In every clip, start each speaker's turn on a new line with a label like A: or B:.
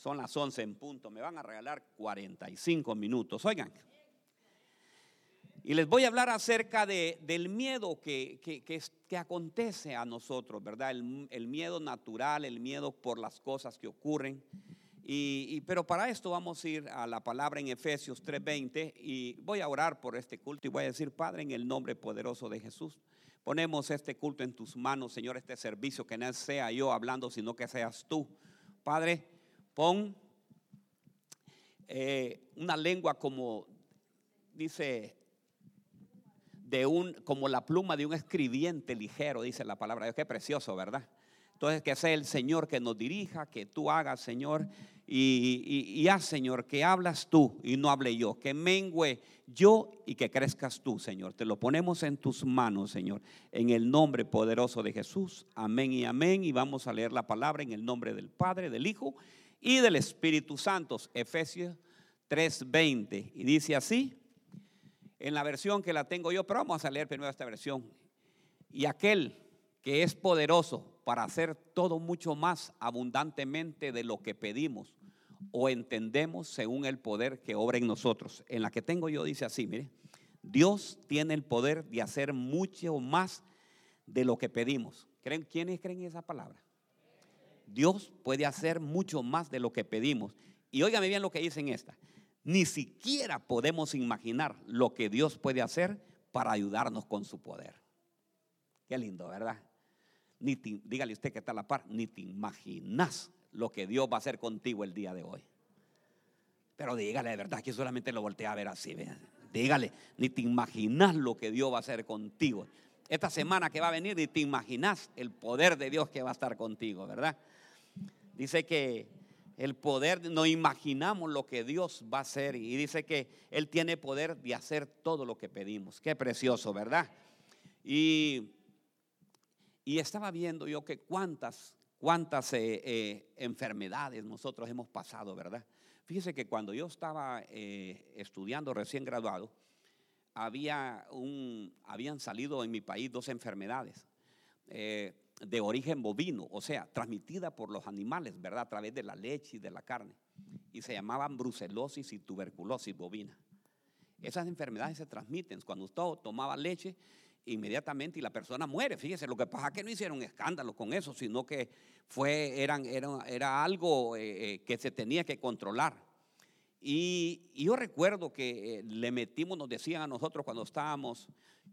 A: Son las 11 en punto. Me van a regalar 45 minutos. Oigan. Y les voy a hablar acerca de, del miedo que, que, que, acontece a nosotros, ¿verdad? El, el, miedo natural, el miedo por las cosas que ocurren. Y, y, pero para esto vamos a ir a la palabra en Efesios 3:20 y voy a orar por este culto y voy a decir, Padre, en el nombre poderoso de Jesús, ponemos este culto en tus manos, Señor, este servicio, que no sea yo hablando, sino que seas tú. Padre, pon eh, una lengua como dice de un, como la pluma de un escribiente ligero, dice la palabra Dios. Qué precioso, ¿verdad? Entonces, que sea el Señor que nos dirija, que tú hagas, Señor, y, y, haz, Señor, que hablas tú y no hable yo, que mengüe yo y que crezcas tú, Señor. Te lo ponemos en tus manos, Señor, en el nombre poderoso de Jesús. Amén y amén. Y vamos a leer la palabra en el nombre del Padre, del Hijo y del Espíritu Santo. Efesios 3:20. Y dice así, en la versión que la tengo yo, pero vamos a leer primero esta versión. Y aquel que es poderoso para hacer todo mucho más abundantemente de lo que pedimos o entendemos según el poder que obra en nosotros. En la que tengo yo dice así, mire, Dios tiene el poder de hacer mucho más de lo que pedimos. ¿Creen, ¿Quiénes creen esa palabra? Dios puede hacer mucho más de lo que pedimos. Y óigame bien lo que dice en esta. Ni siquiera podemos imaginar lo que Dios puede hacer para ayudarnos con su poder. Qué lindo, ¿verdad? Ni dígale usted que está a la par, ni te imaginas lo que Dios va a hacer contigo el día de hoy. Pero dígale de verdad que solamente lo voltea a ver así. Dígale, ni te imaginas lo que Dios va a hacer contigo. Esta semana que va a venir, ni te imaginas el poder de Dios que va a estar contigo, ¿verdad? Dice que el poder, no imaginamos lo que Dios va a hacer y dice que Él tiene poder de hacer todo lo que pedimos. Qué precioso, ¿verdad? Y, y estaba viendo yo que cuántas, cuántas eh, eh, enfermedades nosotros hemos pasado, ¿verdad? Fíjese que cuando yo estaba eh, estudiando recién graduado, había un, habían salido en mi país dos enfermedades de origen bovino, o sea, transmitida por los animales, ¿verdad? A través de la leche y de la carne. Y se llamaban brucelosis y tuberculosis bovina. Esas enfermedades se transmiten cuando usted tomaba leche inmediatamente y la persona muere. Fíjese, lo que pasa es que no hicieron escándalo con eso, sino que fue, eran, era, era algo eh, eh, que se tenía que controlar. Y, yo recuerdo que eh, le metimos, nos decían a nosotros cuando estábamos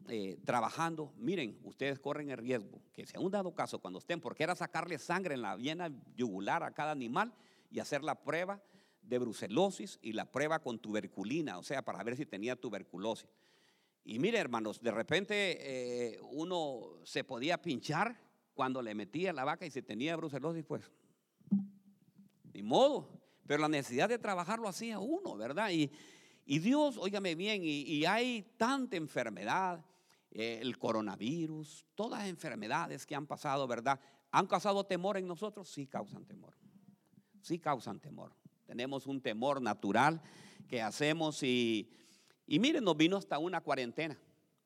A: eh, trabajando, miren, ustedes corren el riesgo, que se un dado caso cuando estén, porque era sacarle sangre en la viena yugular a cada animal y hacer la prueba de brucelosis y la prueba con tuberculina, o sea, para ver si tenía tuberculosis. Y mire, hermanos, de repente eh, uno se podía pinchar cuando le metía la vaca y si tenía brucelosis, pues, ni modo. Pero la necesidad de trabajar lo hacía uno, ¿verdad? Y, y Dios, óigame bien, y, hay tanta enfermedad, eh, el coronavirus, todas las enfermedades que han pasado, ¿verdad? ¿Han causado temor en nosotros? Sí causan temor. Sí causan temor. Tenemos un temor natural que hacemos y, y miren, nos vino hasta una cuarentena.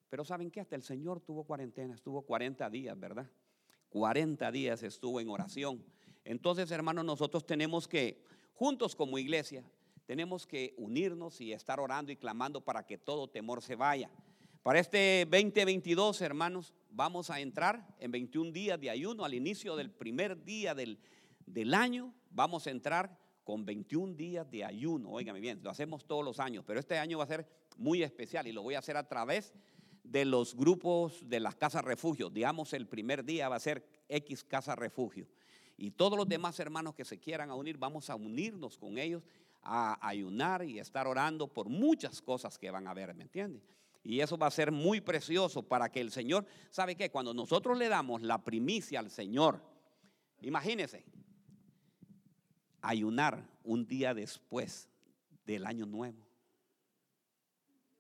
A: Pero ¿saben qué? Hasta el Señor tuvo cuarentena, estuvo 40 días, ¿verdad? 40 días estuvo en oración. Entonces, hermanos, nosotros tenemos que, juntos como iglesia, tenemos que unirnos y estar orando y clamando para que todo temor se vaya. Para este 2022, hermanos, vamos a entrar en 21 días de ayuno. Al inicio del primer día del, del año, vamos a entrar con 21 días de ayuno. Óigame bien, lo hacemos todos los años, pero este año va a ser muy especial y lo voy a hacer a través de los grupos de las casas refugio. Digamos, el primer día va a ser X casa refugio. Y todos los demás hermanos que se quieran unir, vamos a unirnos con ellos a ayunar y estar orando por muchas cosas que van a ver, ¿me entiende? Y eso va a ser muy precioso para que el Señor, ¿sabe qué? Cuando nosotros le damos la primicia al Señor, imagínese, ayunar un día después del año nuevo.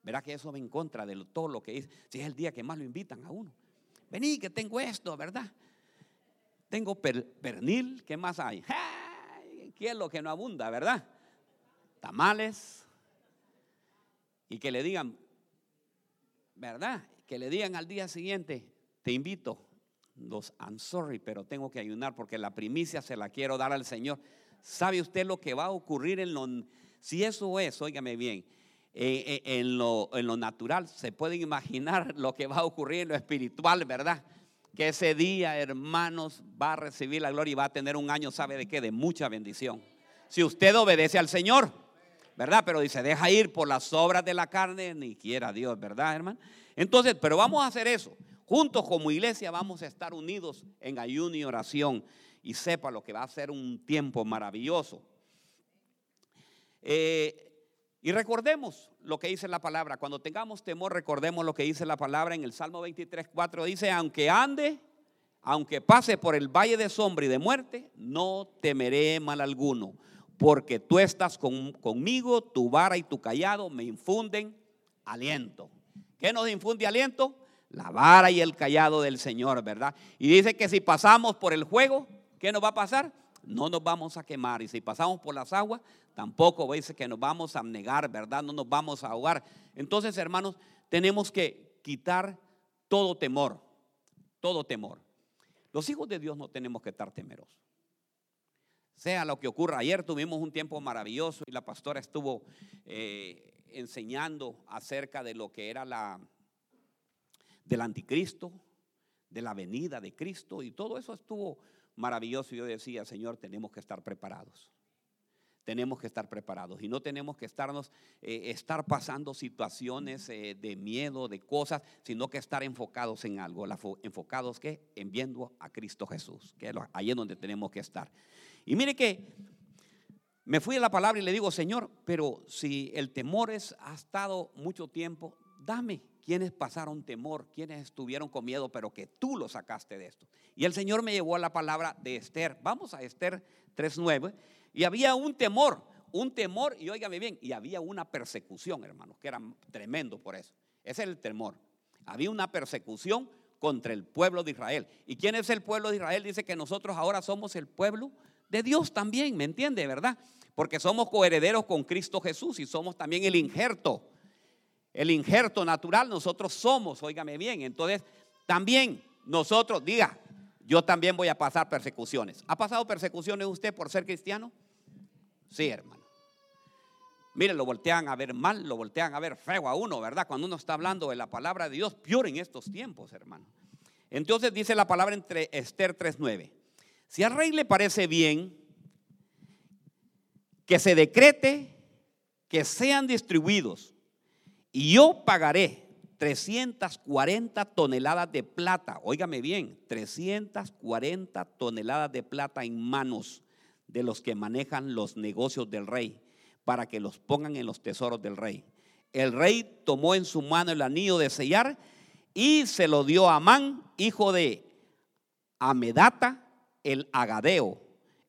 A: Verá que eso va en contra de todo lo que es, si es el día que más lo invitan a uno. Vení, que tengo esto, ¿verdad? Tengo pernil, ¿qué más hay? ¿Qué es lo que no abunda, verdad? tamales y que le digan, ¿verdad? Que le digan al día siguiente, te invito, los I'm sorry, pero tengo que ayunar porque la primicia se la quiero dar al Señor. ¿Sabe usted lo que va a ocurrir en lo... Si eso es, óigame bien, eh, eh, en, lo, en lo natural, se pueden imaginar lo que va a ocurrir en lo espiritual, ¿verdad? Que ese día, hermanos, va a recibir la gloria y va a tener un año, ¿sabe de qué? De mucha bendición. Si usted obedece al Señor, ¿verdad? Pero dice, deja ir por las obras de la carne, ni quiera Dios, ¿verdad, hermano? Entonces, pero vamos a hacer eso. Juntos como iglesia vamos a estar unidos en ayuno y oración. Y sepa lo que va a ser un tiempo maravilloso. Eh, y recordemos lo que dice la palabra. Cuando tengamos temor, recordemos lo que dice la palabra en el Salmo 23, 4. Dice, aunque ande, aunque pase por el valle de sombra y de muerte, no temeré mal alguno, porque tú estás conmigo, tu vara y tu callado me infunden aliento. ¿Qué nos infunde aliento? La vara y el callado del Señor, ¿verdad? Y dice que si pasamos por el juego, ¿qué nos va a pasar? No nos vamos a quemar. Y si pasamos por las aguas, tampoco dice que nos vamos a negar, ¿verdad? No nos vamos a ahogar. Entonces, hermanos, tenemos que quitar todo temor, todo temor. Los hijos de Dios no tenemos que estar temerosos. Sea lo que ocurra. Ayer tuvimos un tiempo maravilloso y la pastora estuvo eh, enseñando acerca de lo que era la del anticristo, de la venida de Cristo y todo eso estuvo maravilloso. Yo decía, Señor, tenemos que estar preparados tenemos que estar preparados y no tenemos que estarnos, eh, estar pasando situaciones eh, de miedo, de cosas, sino que estar enfocados en algo, enfocados que en viendo a Cristo Jesús, que ahí es donde tenemos que estar. Y mire que me fui a la palabra y le digo, Señor, pero si el temor es, ha estado mucho tiempo, dame quienes pasaron temor, quienes estuvieron con miedo, pero que tú lo sacaste de esto. Y el Señor me llevó a la palabra de Esther. Vamos a Esther 3.9 y había un temor, un temor, y óigame bien, y había una persecución, hermanos, que era tremendo por eso. Ese es el temor. Había una persecución contra el pueblo de Israel. ¿Y quién es el pueblo de Israel? Dice que nosotros ahora somos el pueblo de Dios también, ¿me entiende, verdad? Porque somos coherederos con Cristo Jesús y somos también el injerto. El injerto natural nosotros somos, óigame bien. Entonces, también nosotros, diga, yo también voy a pasar persecuciones. ¿Ha pasado persecuciones usted por ser cristiano? Sí, hermano. Miren, lo voltean a ver mal, lo voltean a ver feo a uno, ¿verdad? Cuando uno está hablando de la palabra de Dios, peor en estos tiempos, hermano. Entonces dice la palabra entre Esther 3.9. Si al rey le parece bien que se decrete que sean distribuidos y yo pagaré 340 toneladas de plata, óigame bien, 340 toneladas de plata en manos de los que manejan los negocios del rey, para que los pongan en los tesoros del rey. El rey tomó en su mano el anillo de sellar y se lo dio a Amán, hijo de Amedata, el agadeo,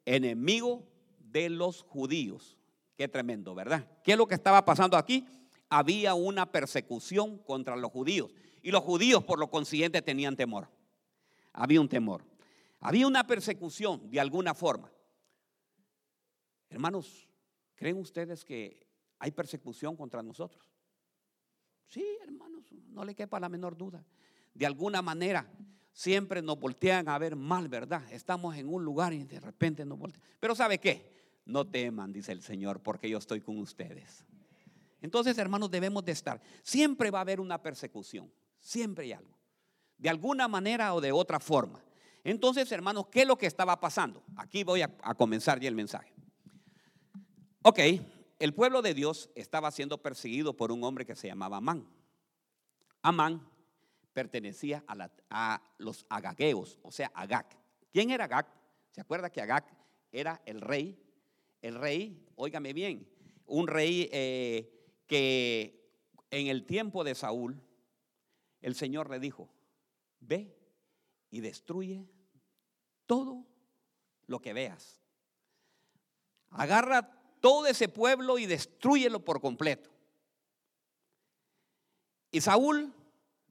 A: enemigo de los judíos. Qué tremendo, ¿verdad? ¿Qué es lo que estaba pasando aquí? Había una persecución contra los judíos. Y los judíos, por lo consiguiente, tenían temor. Había un temor. Había una persecución de alguna forma. Hermanos, ¿creen ustedes que hay persecución contra nosotros? Sí, hermanos, no le quepa la menor duda. De alguna manera, siempre nos voltean a ver mal, ¿verdad? Estamos en un lugar y de repente nos voltean. Pero ¿sabe qué? No teman, dice el Señor, porque yo estoy con ustedes. Entonces, hermanos, debemos de estar. Siempre va a haber una persecución, siempre hay algo, de alguna manera o de otra forma. Entonces, hermanos, ¿qué es lo que estaba pasando? Aquí voy a, comenzar ya el mensaje. Ok, el pueblo de Dios estaba siendo perseguido por un hombre que se llamaba Amán. Amán pertenecía a, los agagueos, o sea, Agag. ¿Quién era Agag? ¿Se acuerda que Agag era el rey? El rey, óigame bien, un rey eh, que en el tiempo de Saúl, el Señor le dijo, ve y destruye todo lo que veas. Agarra todo ese pueblo y destruyelo por completo. Y Saúl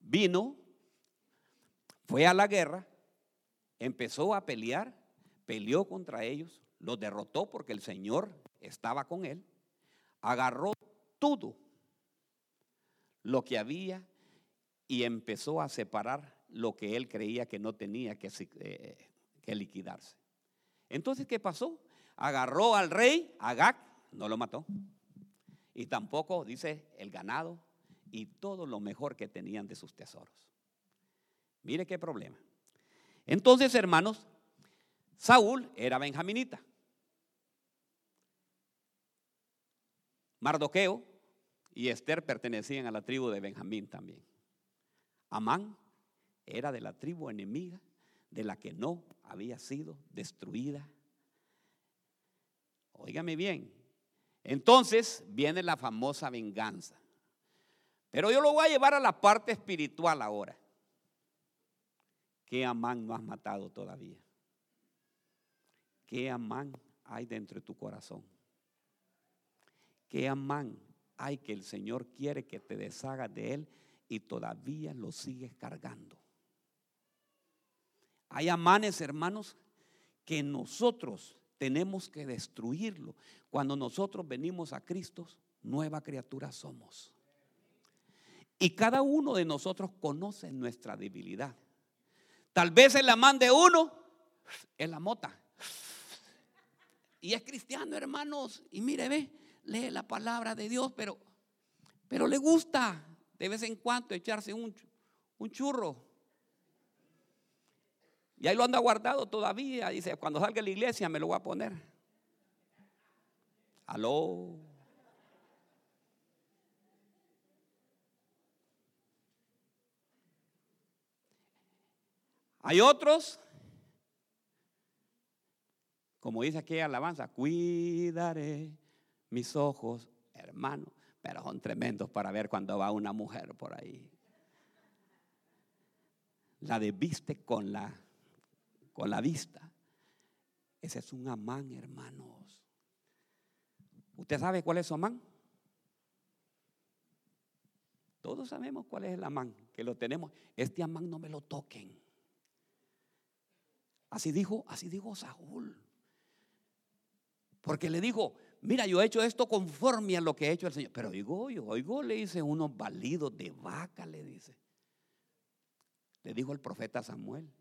A: vino, fue a la guerra, empezó a pelear, peleó contra ellos, los derrotó porque el Señor estaba con él, agarró todo lo que había y empezó a separar lo que él creía que no tenía que, eh, que liquidarse. Entonces, ¿qué pasó? agarró al rey, Agag, no lo mató. Y tampoco, dice, el ganado y todo lo mejor que tenían de sus tesoros. Mire qué problema. Entonces, hermanos, Saúl era benjaminita. Mardoqueo y Esther pertenecían a la tribu de Benjamín también. Amán era de la tribu enemiga de la que no había sido destruida. Óigame bien. Entonces viene la famosa venganza. Pero yo lo voy a llevar a la parte espiritual ahora. ¿Qué Amán no has matado todavía? ¿Qué Amán hay dentro de tu corazón? ¿Qué Amán hay que el Señor quiere que te deshagas de él y todavía lo sigues cargando? Hay amanes, hermanos, que nosotros tenemos que destruirlo. Cuando nosotros venimos a Cristo, nueva criatura somos. Y cada uno de nosotros conoce nuestra debilidad. Tal vez el amán de uno es la mota. Y es cristiano, hermanos. Y mire, ve, lee la palabra de Dios, pero, pero le gusta de vez en cuando echarse un, un churro. Y ahí lo anda guardado todavía. Dice, cuando salga a la iglesia me lo voy a poner. Aló. Hay otros, como dice aquí alabanza, cuidaré mis ojos, hermano, pero son tremendos para ver cuando va una mujer por ahí. La desviste con la, con la vista. Ese es un amán, hermanos. ¿Usted sabe cuál es su amán? Todos sabemos cuál es el amán, que lo tenemos. Este amán no me lo toquen. Así dijo, así dijo Saúl. Porque le dijo, mira, yo he hecho esto conforme a lo que ha hecho el Señor. Pero oigo, yo oigo, le dice unos balidos de vaca, le dice. Le dijo el profeta Samuel.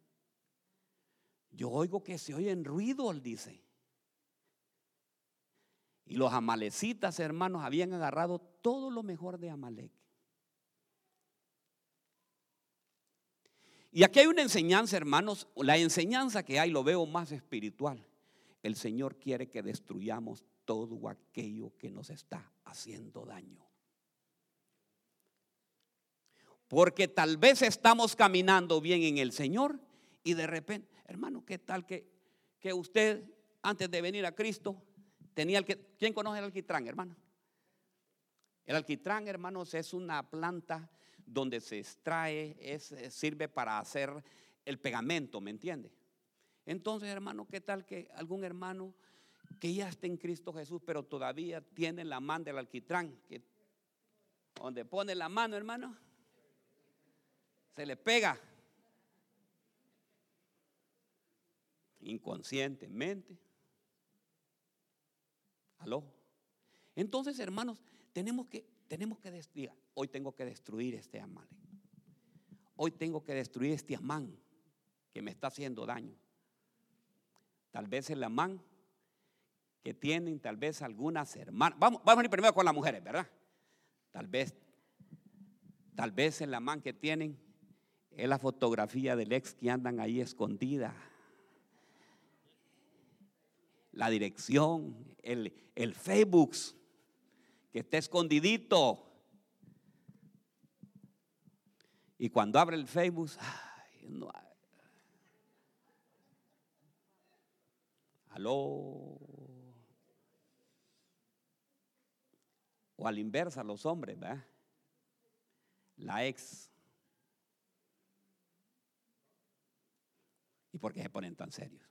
A: Yo oigo que se oyen ruidos, dice. Y los amalecitas, hermanos, habían agarrado todo lo mejor de Amalek. Y aquí hay una enseñanza, hermanos, la enseñanza que hay lo veo más espiritual. El Señor quiere que destruyamos todo aquello que nos está haciendo daño. Porque tal vez estamos caminando bien en el Señor y de repente, hermano, ¿qué tal que, que usted antes de venir a Cristo tenía el que, ¿quién conoce el alquitrán, hermano? El alquitrán, hermanos, es una planta donde se extrae, es, sirve para hacer el pegamento, ¿me entiende? Entonces, hermano, ¿qué tal que algún hermano que ya está en Cristo Jesús, pero todavía tiene la mano del alquitrán, que donde pone la mano, hermano, se le pega inconscientemente. ¿Aló? Entonces, hermanos, tenemos que tenemos que destruir, hoy tengo que destruir este Amalek. Hoy tengo que destruir este Amán que me está haciendo daño. Tal vez el Amán que tienen, tal vez algunas hermanas. Vamos, vamos a ir primero con las mujeres, ¿verdad? Tal vez, tal vez el Amán que tienen es la fotografía del ex que andan ahí escondida. La dirección, el, el Facebook que está escondidito. Y cuando abre el Facebook, ay, no Aló. O a la inversa, los hombres, ¿verdad? La ex. ¿Y por qué se ponen tan serios?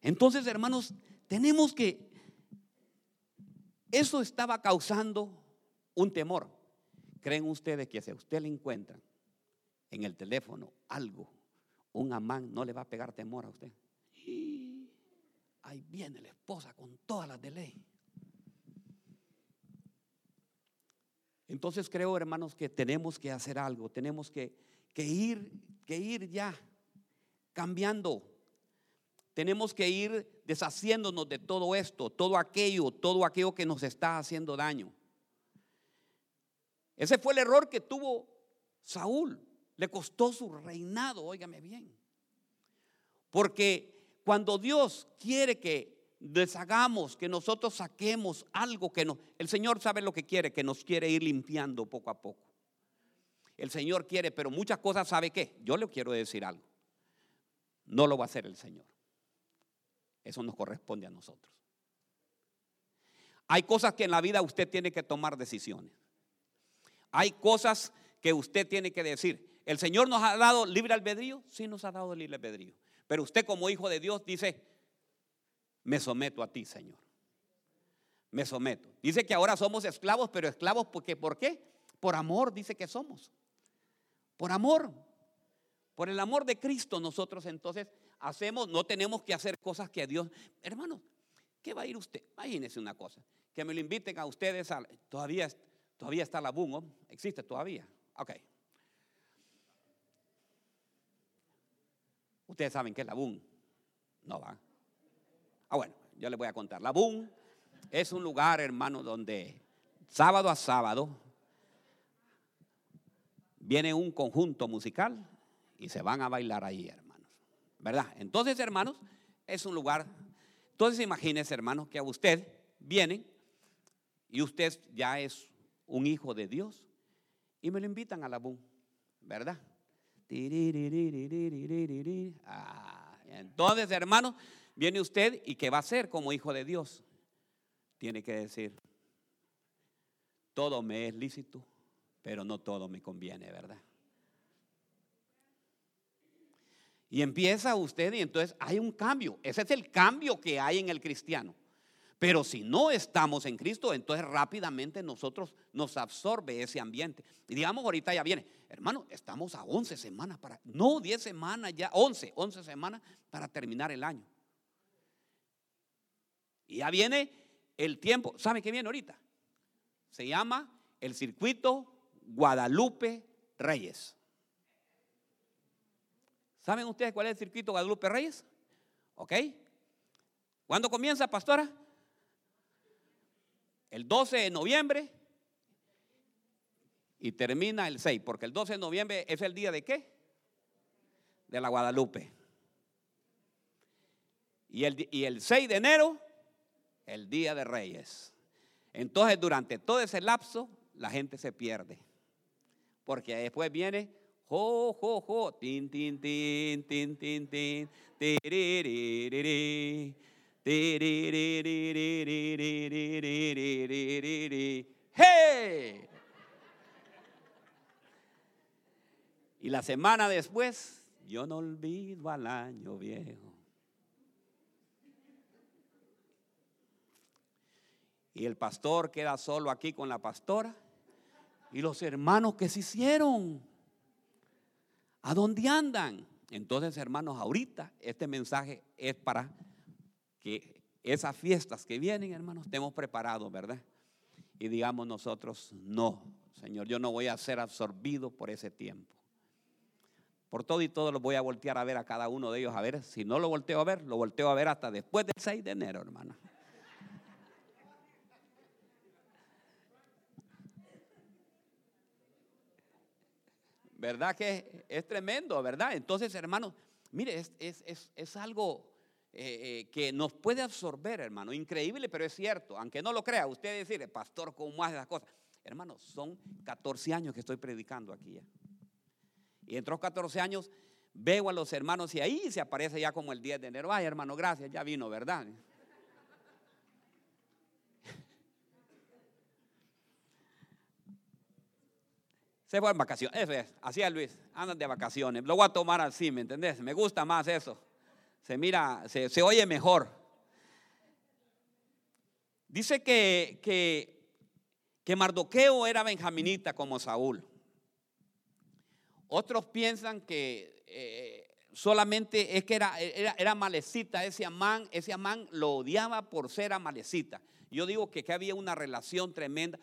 A: Entonces, hermanos, tenemos que eso estaba causando un temor. ¿Creen ustedes que si a usted le encuentran en el teléfono algo, un amán no le va a pegar temor a usted? Ahí viene la esposa con todas las de ley. Entonces creo, hermanos, que tenemos que hacer algo, tenemos que, ir, que ir ya cambiando. tenemos que ir deshaciéndonos de todo esto, todo aquello, todo aquello que nos está haciendo daño. Ese fue el error que tuvo Saúl. Le costó su reinado, óigame bien. Porque cuando Dios quiere que deshagamos, que nosotros saquemos algo que nos... El Señor sabe lo que quiere, que nos quiere ir limpiando poco a poco. El Señor quiere, pero muchas cosas sabe qué. Yo le quiero decir algo. No lo va a hacer el Señor. Eso nos corresponde a nosotros. Hay cosas que en la vida usted tiene que tomar decisiones. Hay cosas que usted tiene que decir. ¿El Señor nos ha dado libre albedrío? Sí, nos ha dado libre albedrío. Pero usted como hijo de Dios dice, me someto a ti, Señor. Me someto. Dice que ahora somos esclavos, pero esclavos porque, ¿por qué? Por amor, dice que somos. Por amor. Por el amor de Cristo nosotros entonces hacemos, no tenemos que hacer cosas que a Dios, hermano, ¿qué va a ir usted? Imagínese una cosa, que me lo inviten a ustedes, a, todavía, todavía está la BUN, existe todavía, ok. Ustedes saben qué es la BUN, no va. Ah, bueno, yo les voy a contar. La BUN es un lugar, hermano, donde sábado a sábado viene un conjunto musical y se van a bailar ahí, ¿verdad? Entonces, hermanos, es un lugar. Entonces, imagínese, hermanos, que a usted vienen y usted ya es un hijo de Dios y me lo invitan a la BUM, ¿verdad? Ah, entonces, hermanos, viene usted y ¿qué va a hacer como hijo de Dios? Tiene que decir, todo me es lícito, pero no todo me conviene, ¿verdad? Y empieza usted y entonces hay un cambio. Ese es el cambio que hay en el cristiano. Pero si no estamos en Cristo, entonces rápidamente nosotros nos absorbe ese ambiente. Y digamos, ahorita ya viene, hermano, estamos a 11 semanas para, no 10 semanas ya, 11, 11 semanas para terminar el año. Y ya viene el tiempo, ¿sabe qué viene ahorita? Se llama el circuito Guadalupe Reyes. ¿Saben ustedes cuál es el circuito Guadalupe Reyes? ¿Ok? ¿Cuándo comienza, pastora? El 12 de noviembre y termina el 6, porque el 12 de noviembre es el día de qué? De la Guadalupe. Y el, y el 6 de enero, el día de Reyes. Entonces, durante todo ese lapso, la gente se pierde. Porque después viene Jo, jo, jo, tin, tin, tin, tin, tin, tin, ¡Hey! Y la semana después, yo no olvido al año viejo. Y el pastor queda solo aquí con la pastora. Y los hermanos que se hicieron. ¿A dónde andan? Entonces, hermanos, ahorita este mensaje es para que esas fiestas que vienen, hermanos, estemos preparados, ¿verdad? Y digamos nosotros, no, Señor, yo no voy a ser absorbido por ese tiempo. Por todo y todo lo voy a voltear a ver a cada uno de ellos, a ver, si no lo volteo a ver, lo volteo a ver hasta después del 6 de enero, hermano. ¿Verdad que es tremendo, verdad? Entonces, hermanos, mire, es, algo eh, eh, que nos puede absorber, hermano. Increíble, pero es cierto. Aunque no lo crea, usted decir, pastor, ¿cómo hace las cosas? Hermanos, son 14 años que estoy predicando aquí. ¿eh? Y en los 14 años veo a los hermanos y ahí se aparece ya como el 10 de enero. Ay, hermano, gracias, ya vino, ¿verdad? Se fue en vacaciones. Eso es, así es Luis, andan de vacaciones. Lo voy a tomar así, ¿me entendés? Me gusta más eso. Se mira, se, oye mejor. Dice que, que, que Mardoqueo era benjaminita como Saúl. Otros piensan que eh, solamente es que era, era, era malecita ese Amán, ese Amán lo odiaba por ser amalecita. Yo digo que, que había una relación tremenda.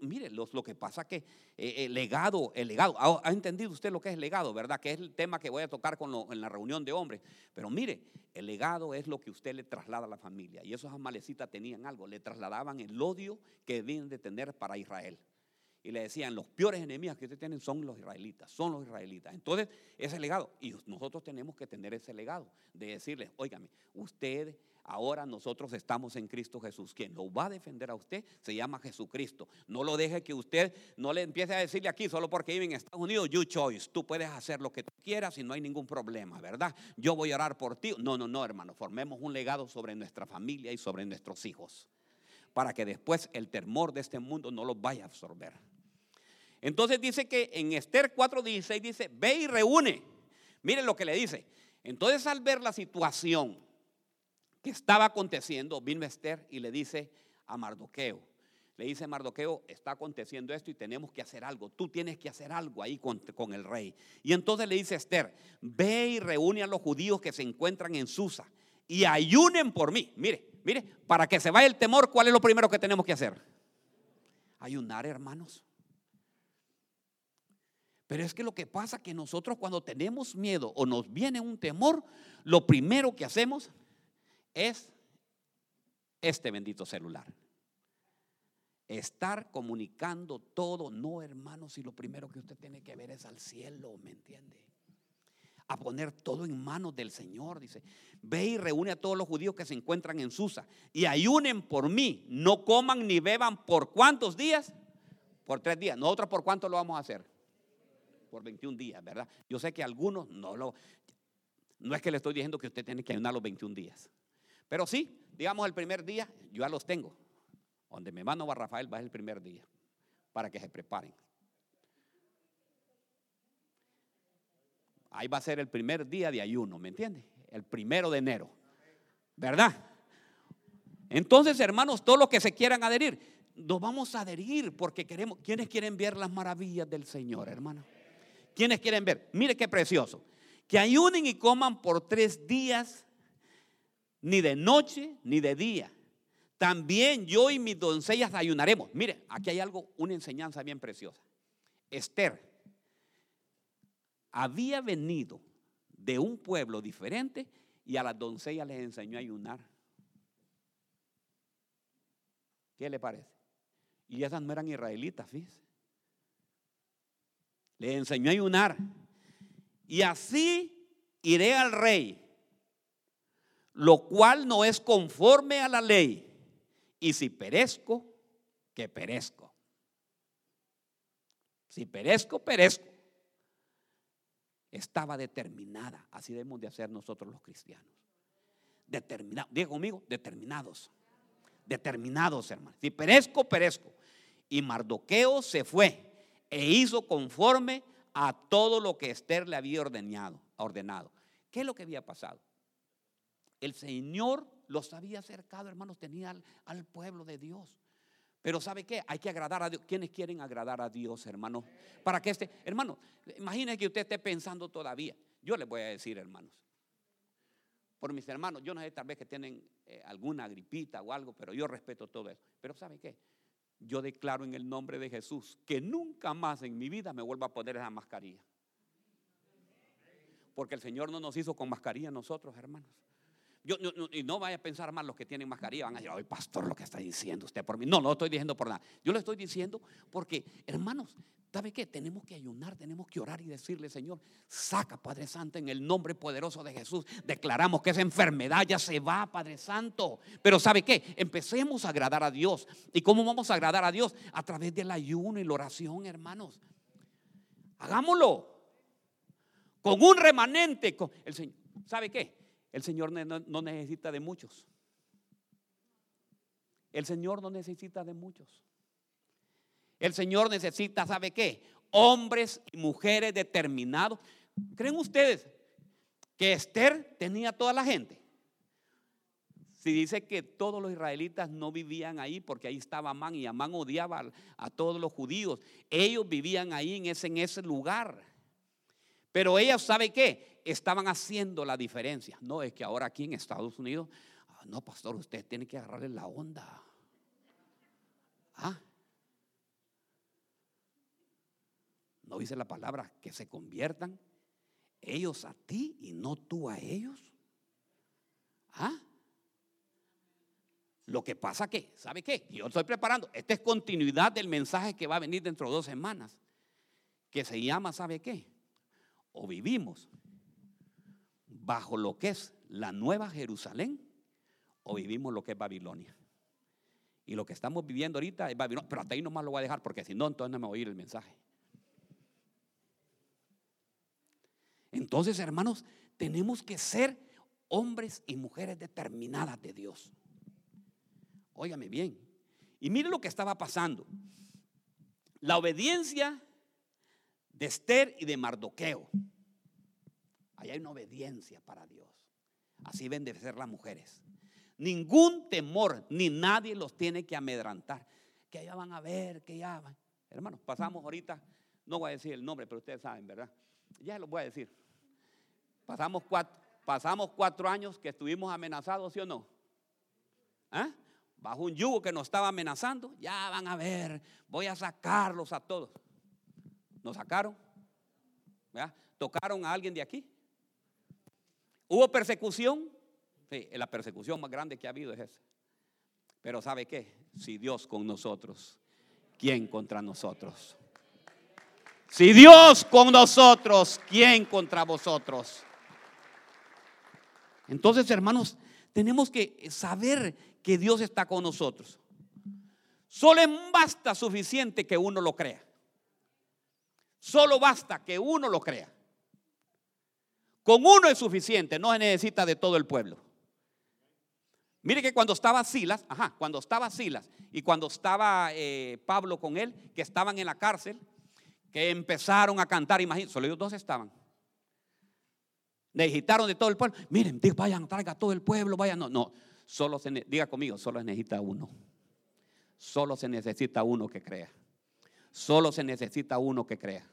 A: mire, lo, que pasa que eh, el legado, el legado, ¿ha, entendido usted lo que es legado, verdad? Que es el tema que voy a tocar con en la reunión de hombres. Pero mire, el legado es lo que usted le traslada a la familia. Y esos amalecitas tenían algo, le trasladaban el odio que deben de tener para Israel y le decían, los peores enemigos que ustedes tienen son los israelitas, son los israelitas. Entonces, ese legado, y nosotros tenemos que tener ese legado de decirles, óigame, usted, ahora nosotros estamos en Cristo Jesús. Quien lo va a defender a usted se llama Jesucristo. No lo deje que usted no le empiece a decirle aquí, solo porque vive en Estados Unidos, you choice, tú puedes hacer lo que tú quieras y no hay ningún problema, ¿verdad? Yo voy a orar por ti. No, no, no, hermano, formemos un legado sobre nuestra familia y sobre nuestros hijos para que después el temor de este mundo no los vaya a absorber. Entonces dice que en Esther 4:16 dice, ve y reúne. Miren lo que le dice. Entonces al ver la situación que estaba aconteciendo, vino Esther y le dice a Mardoqueo, le dice Mardoqueo, está aconteciendo esto y tenemos que hacer algo. Tú tienes que hacer algo ahí con, con, el rey. Y entonces le dice Esther, ve y reúne a los judíos que se encuentran en Susa y ayunen por mí. Mire, mire, para que se vaya el temor, ¿cuál es lo primero que tenemos que hacer? Ayunar, hermanos. Pero es que lo que pasa es que nosotros cuando tenemos miedo o nos viene un temor, lo primero que hacemos es este bendito celular. Estar comunicando todo, no hermanos, y lo primero que usted tiene que ver es al cielo, ¿me entiende? A poner todo en manos del Señor, dice. Ve y reúne a todos los judíos que se encuentran en Susa y ayunen por mí, no coman ni beban por cuántos días? Por tres días. Nosotros por cuánto lo vamos a hacer? por 21 días, ¿verdad? Yo sé que algunos no lo... No es que le estoy diciendo que usted tiene que ayunar los 21 días. Pero sí, digamos el primer día, yo ya los tengo. Donde mi hermano va Rafael va el primer día, para que se preparen. Ahí va a ser el primer día de ayuno, ¿me entiende? El primero de enero, ¿verdad? Entonces, hermanos, todos los que se quieran adherir, nos vamos a adherir porque queremos, ¿quiénes quieren ver las maravillas del Señor, hermano? ¿Quiénes quieren ver? Mire qué precioso. Que ayunen y coman por tres días, ni de noche ni de día. También yo y mis doncellas ayunaremos. Mire, aquí hay algo, una enseñanza bien preciosa. Esther había venido de un pueblo diferente y a las doncellas les enseñó a ayunar. ¿Qué le parece? Y esas no eran israelitas, fíjese le enseñó a ayunar. Y así iré al rey, lo cual no es conforme a la ley. Y si perezco, que perezco. Si perezco, perezco. Estaba determinada. Así debemos de hacer nosotros los cristianos. Determinados. Diga conmigo, determinados. Determinados, hermanos. Si perezco, perezco. Y Mardoqueo se fue e hizo conforme a todo lo que Esther le había ordenado. ordenado. ¿Qué es lo que había pasado? El Señor los había acercado, hermanos, tenía al, pueblo de Dios. Pero ¿sabe qué? Hay que agradar a Dios. ¿Quiénes quieren agradar a Dios, hermano? Para que este, hermano, imagine que usted esté pensando todavía. Yo les voy a decir, hermanos, por mis hermanos, yo no sé tal vez que tienen eh, alguna gripita o algo, pero yo respeto todo eso. Pero ¿sabe qué? yo declaro en el nombre de Jesús que nunca más en mi vida me vuelva a poner esa mascarilla. Porque el Señor no nos hizo con mascarilla nosotros, hermanos. Y no vaya a pensar más los que tienen mascarilla, van a decir, ay, pastor, lo que está diciendo usted por mí. No, no lo estoy diciendo por nada. Yo lo estoy diciendo porque, hermanos, ¿sabe qué? Tenemos que ayunar, tenemos que orar y decirle, Señor, saca, Padre Santo, en el nombre poderoso de Jesús. Declaramos que esa enfermedad ya se va, Padre Santo. Pero ¿sabe qué? Empecemos a agradar a Dios. ¿Y cómo vamos a agradar a Dios? A través del ayuno y la oración, hermanos. Hagámoslo. Con un remanente. Con el Señor. ¿Sabe qué? El Señor no necesita de muchos. El Señor no necesita de muchos. El Señor necesita, ¿sabe qué? Hombres y mujeres determinados. ¿Creen ustedes que Esther tenía toda la gente? Si dice que todos los israelitas no vivían ahí porque ahí estaba Amán y Amán odiaba a, todos los judíos. Ellos vivían ahí en ese, en ese lugar. Pero ella, ¿sabe qué? Estaban haciendo la diferencia. No, es que ahora aquí en Estados Unidos, ah, no, pastor, usted tiene que agarrarle la onda. ¿Ah? ¿No dice la palabra que se conviertan ellos a ti y no tú a ellos? ¿Ah? Lo que pasa que, ¿sabe qué? Yo estoy preparando. Esta es continuidad del mensaje que va a venir dentro de dos semanas. Que se llama, ¿sabe qué? O vivimos bajo lo que es la nueva Jerusalén o vivimos lo que es Babilonia. Y lo que estamos viviendo ahorita es Babilonia. Pero hasta ahí nomás lo voy a dejar porque si no, entonces no me voy a oír el mensaje. Entonces, hermanos, tenemos que ser hombres y mujeres determinadas de Dios. Óigame bien. Y mire lo que estaba pasando. La obediencia de Esther y de Mardoqueo. Ahí hay una obediencia para Dios. Así ven de ser las mujeres. Ningún temor, ni nadie los tiene que amedrantar. Que ya van a ver, que ya van. Hermanos, pasamos ahorita, no voy a decir el nombre, pero ustedes saben, ¿verdad? Ya lo voy a decir. Pasamos cuatro, pasamos cuatro años que estuvimos amenazados, ¿sí o no? ¿Ah? Bajo un yugo que nos estaba amenazando, ya van a ver, voy a sacarlos a todos. ¿Nos sacaron? ¿Tocaron a alguien de aquí? ¿Hubo persecución? Sí, la persecución más grande que ha habido es esa. Pero ¿sabe qué? Si Dios con nosotros, ¿quién contra nosotros? Si Dios con nosotros, ¿quién contra vosotros? Entonces, hermanos, tenemos que saber que Dios está con nosotros. Solo basta suficiente que uno lo crea. Solo basta que uno lo crea. Con uno es suficiente, no se necesita de todo el pueblo. Mire que cuando estaba Silas, ajá, cuando estaba Silas y cuando estaba eh, Pablo con él, que estaban en la cárcel, que empezaron a cantar, imagínense, solo ellos dos estaban. Necesitaron de todo el pueblo. Miren, vayan, traiga todo el pueblo, vayan. No, no. Solo se, diga conmigo, solo se necesita uno. Solo se necesita uno que crea. Solo se necesita uno que crea.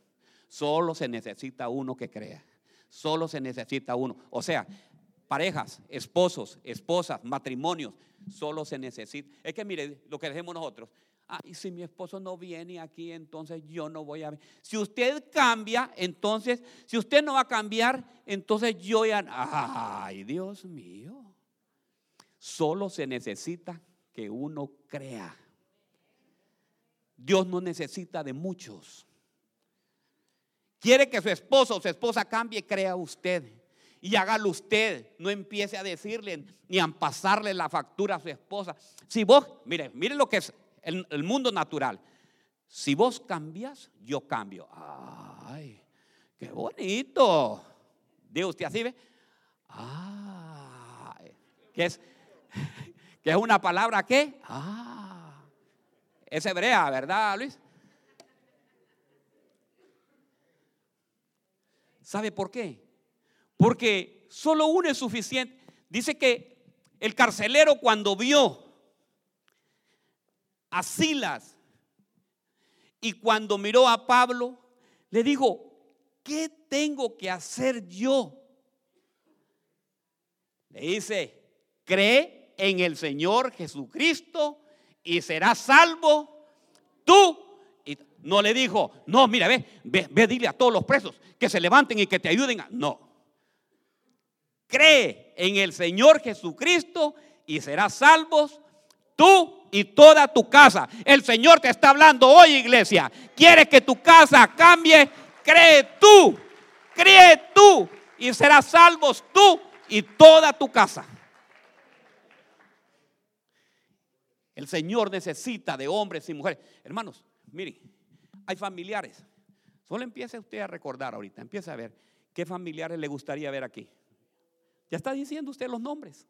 A: Solo se necesita uno que crea. Solo se necesita uno. O sea, parejas, esposos, esposas, matrimonios, solo se necesita. Es que mire lo que decimos nosotros. Ah, y si mi esposo no viene aquí, entonces yo no voy a. Si usted cambia, entonces, si usted no va a cambiar, entonces yo ya. Ay, Dios mío. Solo se necesita que uno crea. Dios no necesita de muchos. Quiere que su esposo o su esposa cambie, crea usted. Y hágalo usted. No empiece a decirle ni a pasarle la factura a su esposa. Si vos, mire, mire lo que es el, mundo natural. Si vos cambias, yo cambio. Ay, qué bonito. Diga usted así, ¿ve? Ah, que es, que es una palabra que, ah, es hebrea, ¿verdad, Luis? ¿Sabe por qué? Porque solo uno es suficiente. Dice que el carcelero cuando vio a Silas. Y cuando miró a Pablo, le dijo, ¿qué tengo que hacer yo? Le dice, cree en el Señor Jesucristo y serás salvo tú. No le dijo, no, mira, ve, ve, ve, dile a todos los presos que se levanten y que te ayuden. No. Cree en el Señor Jesucristo y serás salvos tú y toda tu casa. El Señor te está hablando hoy, iglesia. Quiere que tu casa cambie. Cree tú, cree tú y serás salvos tú y toda tu casa. El Señor necesita de hombres y mujeres. Hermanos, mire, hay familiares. Solo empiece usted a recordar ahorita, empiece a ver qué familiares le gustaría ver aquí. Ya está diciendo usted los nombres.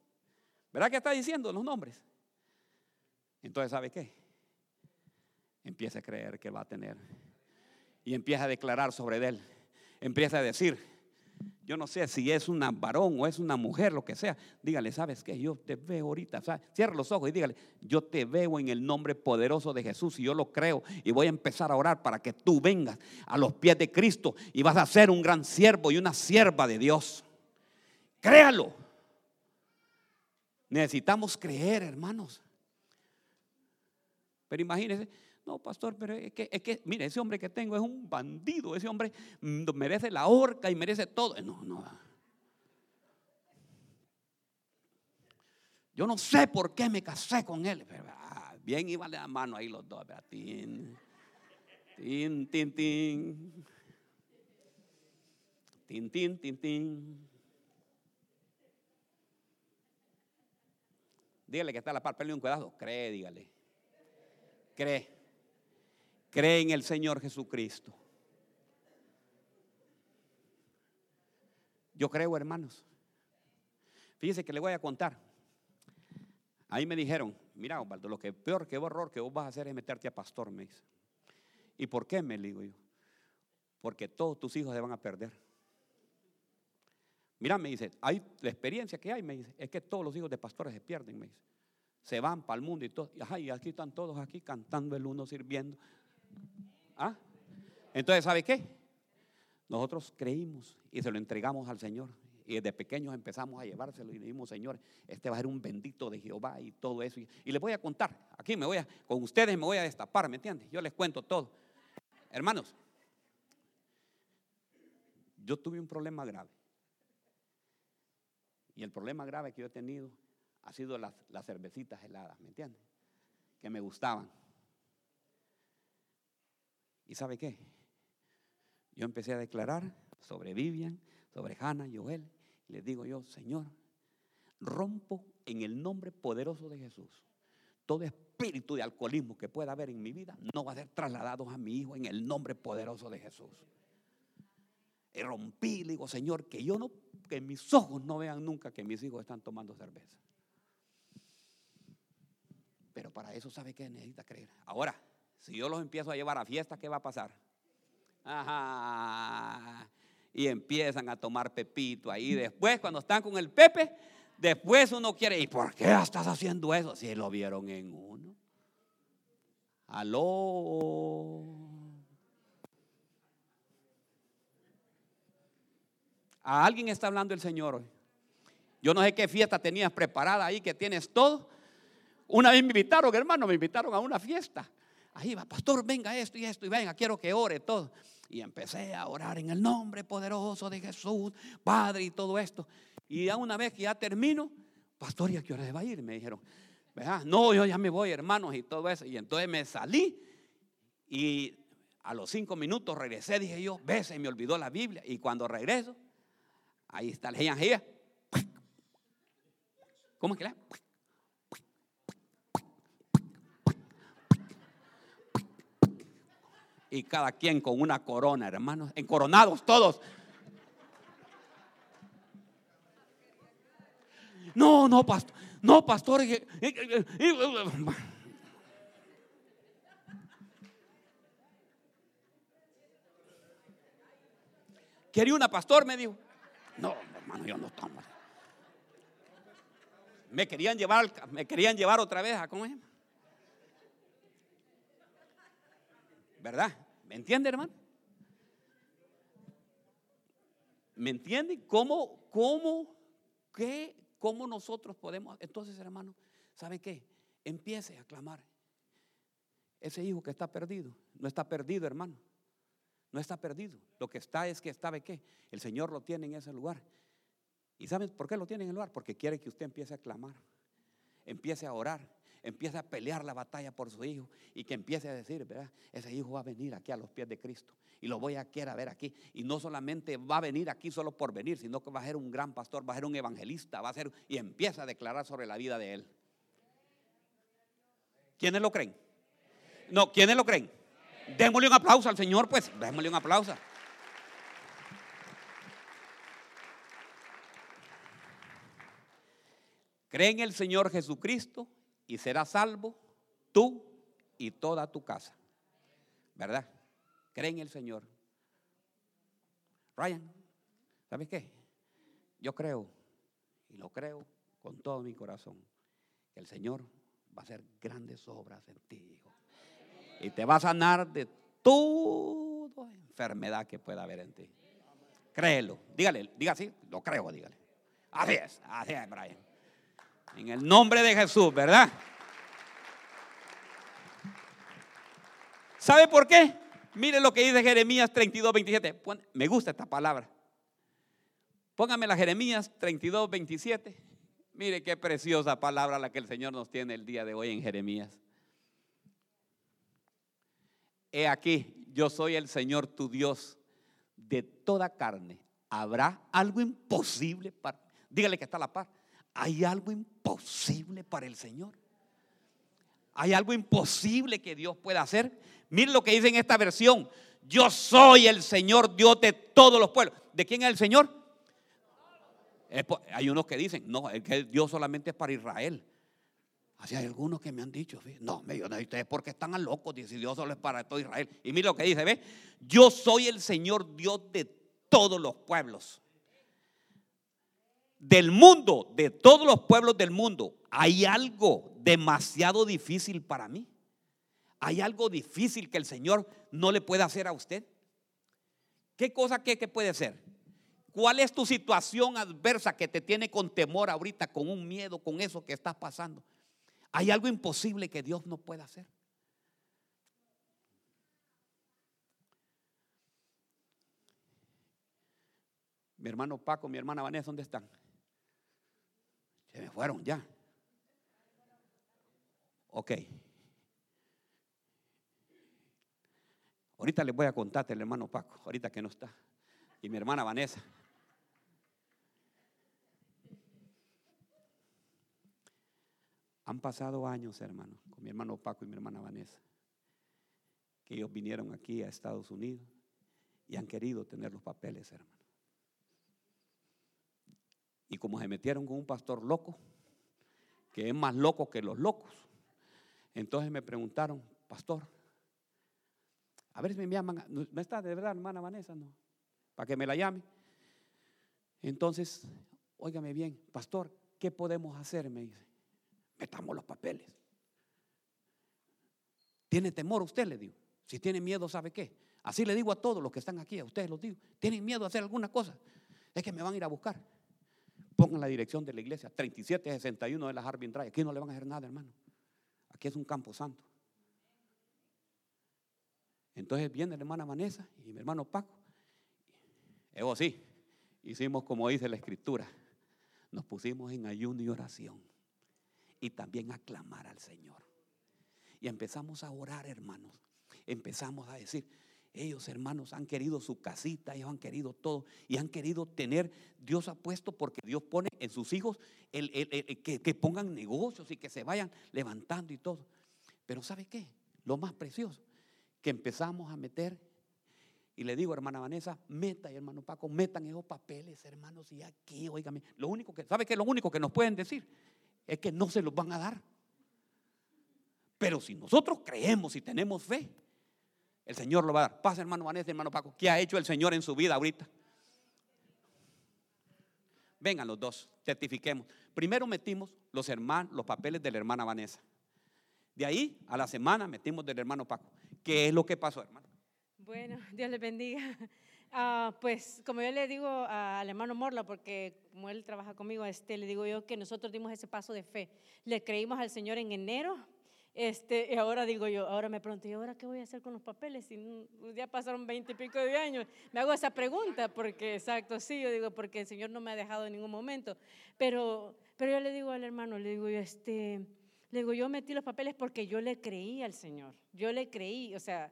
A: ¿Verdad que está diciendo los nombres? Entonces, ¿sabe qué? Empieza a creer que va a tener. Y empieza a declarar sobre él. Empieza a decir, yo no sé si es un varón o es una mujer, lo que sea, dígale, ¿sabes qué? Yo te veo ahorita, cierra los ojos y dígale, yo te veo en el nombre poderoso de Jesús y yo lo creo y voy a empezar a orar para que tú vengas a los pies de Cristo y vas a ser un gran siervo y una sierva de Dios. Créalo. Necesitamos creer, hermanos. Pero imagínense, no, pastor, pero es que, es que, mire, ese hombre que tengo es un bandido, ese hombre merece la horca y merece todo. No, no. Yo no sé por qué me casé con él. Pero, ah, bien iban la mano ahí los dos. Tin, tin, tin, tin. Tin, tin, tin, tin. Dígale que está la par, un cuidado. Cree, dígale. Cree. Cree en el Señor Jesucristo. Yo creo, hermanos. Fíjese que le voy a contar. Ahí me dijeron, mira, Osvaldo, lo que peor, que horror que vos vas a hacer es meterte a pastor, me dice. ¿Y por qué? Me digo yo. Porque todos tus hijos se van a perder. Mira, me dice, hay la experiencia que hay, me dice, es que todos los hijos de pastores se pierden, me dice. Se van para el mundo y todo. Y aquí están todos aquí cantando el uno, sirviendo. ¿Ah? Entonces, ¿sabe qué? Nosotros creímos y se lo entregamos al Señor. Y desde pequeños empezamos a llevárselo y dijimos, Señor, este va a ser un bendito de Jehová y todo eso. Y, les voy a contar, aquí me voy a, con ustedes me voy a destapar, ¿me entiendes? Yo les cuento todo. Hermanos, yo tuve un problema grave. Y el problema grave que yo he tenido ha sido las, las cervecitas heladas, ¿me entiendes? Que me gustaban. ¿Y sabe qué? Yo empecé a declarar sobre Vivian, sobre Hannah Joel. Y les digo yo, Señor, rompo en el nombre poderoso de Jesús. Todo espíritu de alcoholismo que pueda haber en mi vida no va a ser trasladado a mi hijo en el nombre poderoso de Jesús. Y rompí, le digo, Señor, que yo no, que mis ojos no vean nunca que mis hijos están tomando cerveza. Pero para eso sabe que necesita creer. Ahora, si yo los empiezo a llevar a fiesta, ¿qué va a pasar? Ajá. Y empiezan a tomar pepito ahí. Después, cuando están con el pepe, después uno quiere, ¿y por qué estás haciendo eso? Si lo vieron en uno. Aló. A alguien está hablando el Señor hoy. Yo no sé qué fiesta tenías preparada ahí, que tienes todo. Una vez me invitaron, hermano, me invitaron a una fiesta ahí va, pastor, venga esto y esto, y venga, quiero que ore todo. Y empecé a orar en el nombre poderoso de Jesús, Padre y todo esto. Y ya una vez que ya termino, pastor, ¿y a qué hora va a ir? Me dijeron, no, yo ya me voy, hermanos, y todo eso. Y entonces me salí y a los cinco minutos regresé, dije yo, ve, se me olvidó la Biblia. Y cuando regreso, ahí está el ¿Cómo es que la? Y cada quien con una corona, hermanos, encoronados todos. No, no, pastor, no, pastor. Quería una pastor, me dijo. No, hermano, yo no tomo. Me querían llevar, me querían llevar otra vez a cómo. ¿Verdad? ¿Me entiende, hermano? ¿Me entiende? ¿Cómo, cómo, qué, cómo nosotros podemos? Entonces, hermano, ¿sabe qué? Empiece a clamar. Ese hijo que está perdido, no está perdido, hermano. No está perdido. Lo que está es que, ¿sabe qué? El Señor lo tiene en ese lugar. ¿Y saben por qué lo tiene en el lugar? Porque quiere que usted empiece a clamar, empiece a orar, empiece a pelear la batalla por su hijo y que empiece a decir, ¿verdad? Ese hijo va a venir aquí a los pies de Cristo y lo voy a querer ver aquí. Y no solamente va a venir aquí solo por venir, sino que va a ser un gran pastor, va a ser un evangelista, va a ser y empieza a declarar sobre la vida de él. ¿Quiénes lo creen? No, ¿quiénes lo creen? Démosle un aplauso al Señor, pues, démosle un aplauso. Creen en el Señor Jesucristo y serás salvo tú y toda tu casa. ¿Verdad? Cree en el Señor. Ryan, ¿Sabes qué? Yo creo, y lo creo con todo mi corazón, que el Señor va a hacer grandes obras en ti, hijo. Y te va a sanar de toda enfermedad que pueda haber en ti. Créelo. Dígale, diga así, lo creo, dígale. Así es, así es, Brian. En el nombre de Jesús, ¿verdad? ¿Sabe por qué? Mire lo que dice Jeremías 32, 27. Me gusta esta palabra. Póngame la Jeremías 32, 27. Mire qué preciosa palabra la que el Señor nos tiene el día de hoy en Jeremías. He aquí, yo soy el Señor tu Dios de toda carne. ¿Habrá algo imposible para... Dígale que está la par. ¿Hay algo imposible para el Señor? ¿Hay algo imposible que Dios pueda hacer? Mire lo que dice en esta versión. Yo soy el Señor Dios de todos los pueblos. ¿De quién es el Señor? Hay unos que dicen, no, es que Dios solamente es para Israel. Así hay algunos que me han dicho, no, me no, ustedes porque están locos, dice Dios solo es para todo Israel. Y mire lo que dice, yo soy el Señor Dios de todos los pueblos. Del mundo, de todos los pueblos del mundo, hay algo demasiado difícil para mí. Hay algo difícil que el Señor no le puede hacer a usted. ¿Qué cosa que, que puede ser? ¿Cuál es tu situación adversa que te tiene con temor ahorita, con un miedo, con eso que estás pasando? ¿Hay algo imposible que Dios no pueda hacer? Mi hermano Paco, mi hermana Vanessa, ¿dónde están? Se me fueron ya. Ok. Ahorita les voy a contarte el hermano Paco, ahorita que no está. Y mi hermana Vanessa. Han pasado años, hermano, con mi hermano Paco y mi hermana Vanessa, que ellos vinieron aquí a Estados Unidos y han querido tener los papeles, hermano. Y como se metieron con un pastor loco, que es más loco que los locos, entonces me preguntaron, pastor, a ver si me llaman, ¿no está de verdad, hermana Vanessa? No, para que me la llame. Entonces, óigame bien, pastor, ¿qué podemos hacer? Me dice metamos los papeles. ¿Tiene temor usted? Le digo. Si tiene miedo, ¿sabe qué? Así le digo a todos los que están aquí, a ustedes los digo. ¿Tienen miedo de hacer alguna cosa? Es que me van a ir a buscar. Pongan la dirección de la iglesia, 3761 de la Harbin Drive. Aquí no le van a hacer nada, hermano. Aquí es un campo santo. Entonces viene la hermana Vanessa y mi hermano Paco. Evo sí, hicimos como dice la escritura. Nos pusimos en ayuno y oración y también a clamar al Señor. Y empezamos a orar, hermanos. Empezamos a decir, ellos hermanos han querido su casita, ellos han querido todo y han querido tener, Dios ha puesto porque Dios pone en sus hijos el, que, que, pongan negocios y que se vayan levantando y todo. Pero ¿sabe qué? Lo más precioso, que empezamos a meter, y le digo, hermana Vanessa, meta y hermano Paco, metan esos papeles, hermanos, y aquí, oígame, lo único que, ¿sabe qué? Lo único que nos pueden decir es que no se los van a dar. Pero si nosotros creemos y tenemos fe, el Señor lo va a dar. Pasa, hermano Vanessa, hermano Paco, ¿qué ha hecho el Señor en su vida ahorita? Vengan los dos, certifiquemos. Primero metimos los hermanos, los papeles de la hermana Vanessa. De ahí a la semana metimos del hermano Paco. ¿Qué es lo que pasó, hermano?
B: Bueno, Dios les bendiga. Ah, pues como yo le digo al hermano Morla, porque como él trabaja conmigo, este, le digo yo que nosotros dimos ese paso de fe. Le creímos al Señor en enero. Este, y ahora digo yo, ahora me pregunto, ¿y ahora qué voy a hacer con los papeles? Si ya pasaron veinte y pico de años. Me hago esa pregunta porque, exacto, sí, yo digo, porque el Señor no me ha dejado en ningún momento. Pero, pero yo le digo al hermano, le digo yo, este, le digo, yo metí los papeles porque yo le creí al Señor. Yo le creí, o sea,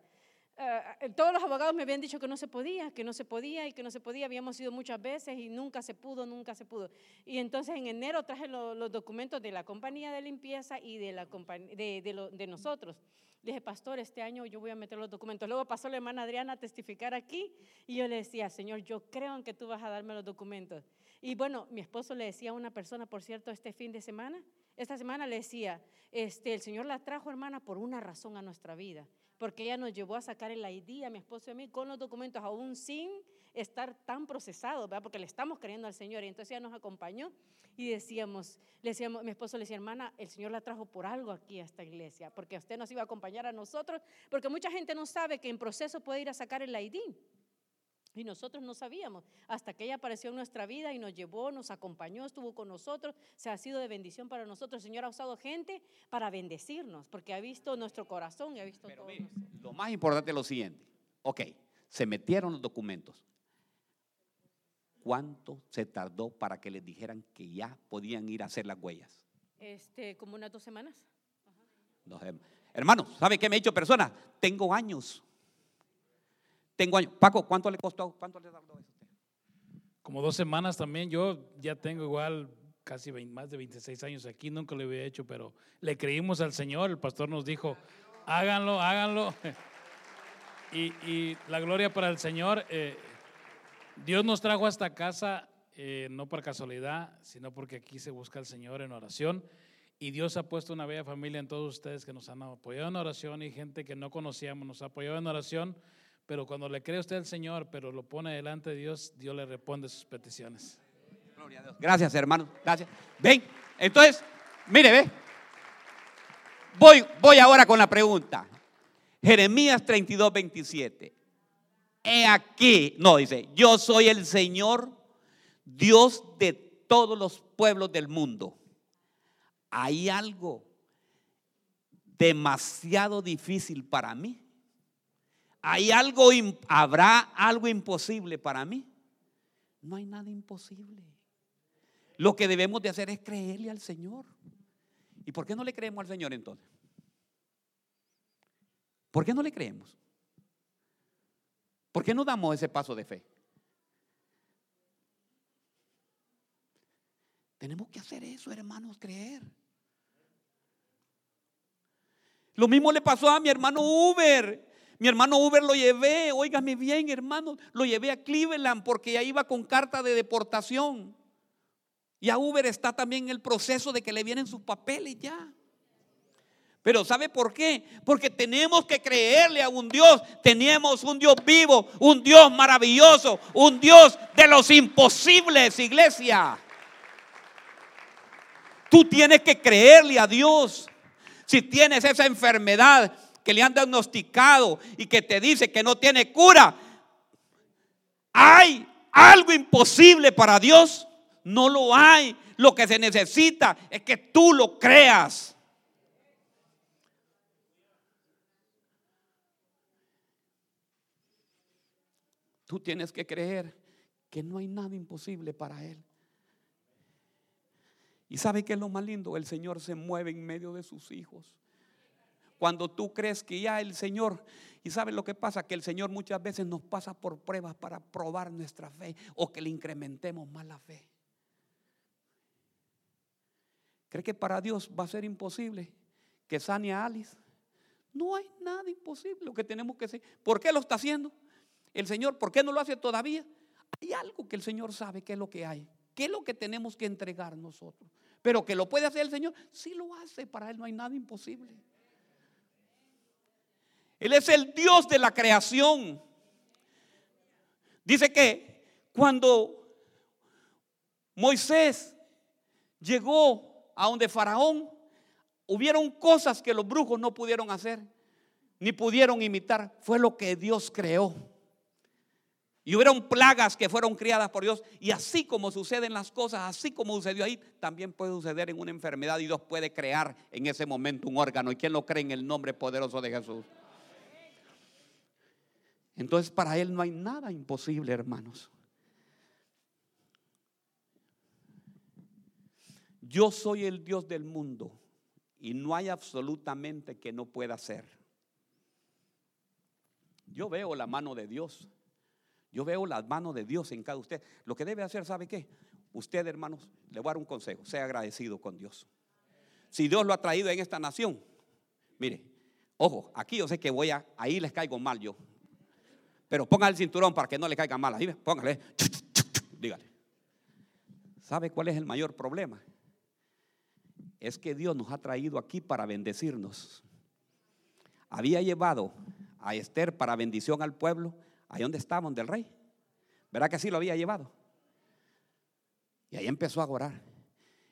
B: Uh, todos los abogados me habían dicho que no se podía, que no se podía y que no se podía. Habíamos ido muchas veces y nunca se pudo, nunca se pudo. Y entonces en enero traje los documentos de la compañía de limpieza y de, la de, de, de nosotros. Le dije, pastor, este año yo voy a meter los documentos. Luego pasó la hermana Adriana a testificar aquí y yo le decía, Señor, yo creo en que tú vas a darme los documentos. Y bueno, mi esposo le decía a una persona, por cierto, este fin de semana, esta semana le decía, este, el Señor la trajo, hermana, por una razón a nuestra vida porque ella nos llevó a sacar el ID a mi esposo y a mí con los documentos, aún sin estar tan procesado, ¿verdad? Porque le estamos creyendo al Señor. Y entonces ella nos acompañó y decíamos, le decíamos, mi esposo le decía, hermana, el Señor la trajo por algo aquí a esta iglesia, porque usted nos iba a acompañar a nosotros, porque mucha gente no sabe que en proceso puede ir a sacar el ID. Y nosotros no sabíamos, hasta que ella apareció en nuestra vida y nos llevó, nos acompañó, estuvo con nosotros, se ha sido de bendición para nosotros. El Señor ha usado gente para bendecirnos, porque ha visto nuestro corazón y ha visto todo.
A: lo más importante es lo siguiente. Ok, se metieron los documentos. ¿Cuánto se tardó para que les dijeran que ya podían ir a hacer las huellas?
B: Este, como unas dos semanas.
A: hermanos, ¿sabe qué me ha dicho persona? Tengo años tengo años. Paco, ¿cuánto le costó? ¿Cuánto le tardó eso?
C: Como dos semanas también. Yo ya tengo igual casi más de 26 años aquí, nunca lo había hecho, pero le creímos al Señor. El pastor nos dijo, háganlo, háganlo. Y, la gloria para el Señor. Eh, Dios nos trajo a esta casa eh, no por casualidad, sino porque aquí se busca al Señor en oración. Y Dios ha puesto una bella familia en todos ustedes que nos han apoyado en oración y gente que no conocíamos nos ha apoyado en oración. Pero cuando le cree usted al Señor, pero lo pone delante de Dios, Dios le responde sus peticiones.
A: Gloria a Dios. Gracias, hermano. Gracias. Ven, entonces, mire, ve. Voy, voy ahora con la pregunta. Jeremías 32, 27. He aquí, no, dice, yo soy el Señor, Dios de todos los pueblos del mundo. Hay algo demasiado difícil para mí ¿Hay algo, habrá algo imposible para mí? No hay nada imposible. Lo que debemos de hacer es creerle al Señor. ¿Y por qué no le creemos al Señor entonces? ¿Por qué no le creemos? ¿Por qué no damos ese paso de fe? Tenemos que hacer eso, hermanos, creer. Lo mismo le pasó a mi hermano Uber. Mi hermano Uber lo llevé, óigame bien, hermano, lo llevé a Cleveland porque ya iba con carta de deportación. Y a Uber está también en el proceso de que le vienen sus papeles ya. Pero ¿sabe por qué? Porque tenemos que creerle a un Dios. Tenemos un Dios vivo, un Dios maravilloso, un Dios de los imposibles, iglesia. Tú tienes que creerle a Dios. Si tienes esa enfermedad, que le han diagnosticado y que te dice que no tiene cura, ¿hay algo imposible para Dios? No lo hay. Lo que se necesita es que tú lo creas. Tú tienes que creer que no hay nada imposible para Él. ¿Y sabe qué es lo más lindo? El Señor se mueve en medio de sus hijos. Cuando tú crees que ya el Señor, y sabes lo que pasa, que el Señor muchas veces nos pasa por pruebas para probar nuestra fe o que le incrementemos más la fe. ¿Cree que para Dios va a ser imposible que sane a Alice? No hay nada imposible. Lo que tenemos que hacer. ¿Por qué lo está haciendo? El Señor, ¿por qué no lo hace todavía? Hay algo que el Señor sabe que es lo que hay. ¿Qué es lo que tenemos que entregar nosotros? Pero que lo puede hacer el Señor, sí lo hace. Para Él no hay nada imposible. Él es el Dios de la creación. Dice que cuando Moisés llegó a donde Faraón, hubieron cosas que los brujos no pudieron hacer, ni pudieron imitar. Fue lo que Dios creó. Y hubieron plagas que fueron criadas por Dios. Y así como suceden las cosas, así como sucedió ahí, también puede suceder en una enfermedad. Y Dios puede crear en ese momento un órgano. ¿Y quién lo cree en el nombre poderoso de Jesús? Entonces para Él no hay nada imposible, hermanos. Yo soy el Dios del mundo y no hay absolutamente que no pueda hacer. Yo veo la mano de Dios. Yo veo la mano de Dios en cada usted. Lo que debe hacer, ¿sabe qué? Usted, hermanos, le voy a dar un consejo. Sea agradecido con Dios. Si Dios lo ha traído en esta nación, mire, ojo, aquí yo sé que voy a, ahí les caigo mal yo. Pero ponga el cinturón para que no le caiga mal. Ahí, póngale. Dígale. ¿Sabe cuál es el mayor problema? Es que Dios nos ha traído aquí para bendecirnos. Había llevado a Esther para bendición al pueblo, ahí donde estaban del rey. ¿Verdad que sí lo había llevado? Y ahí empezó a orar.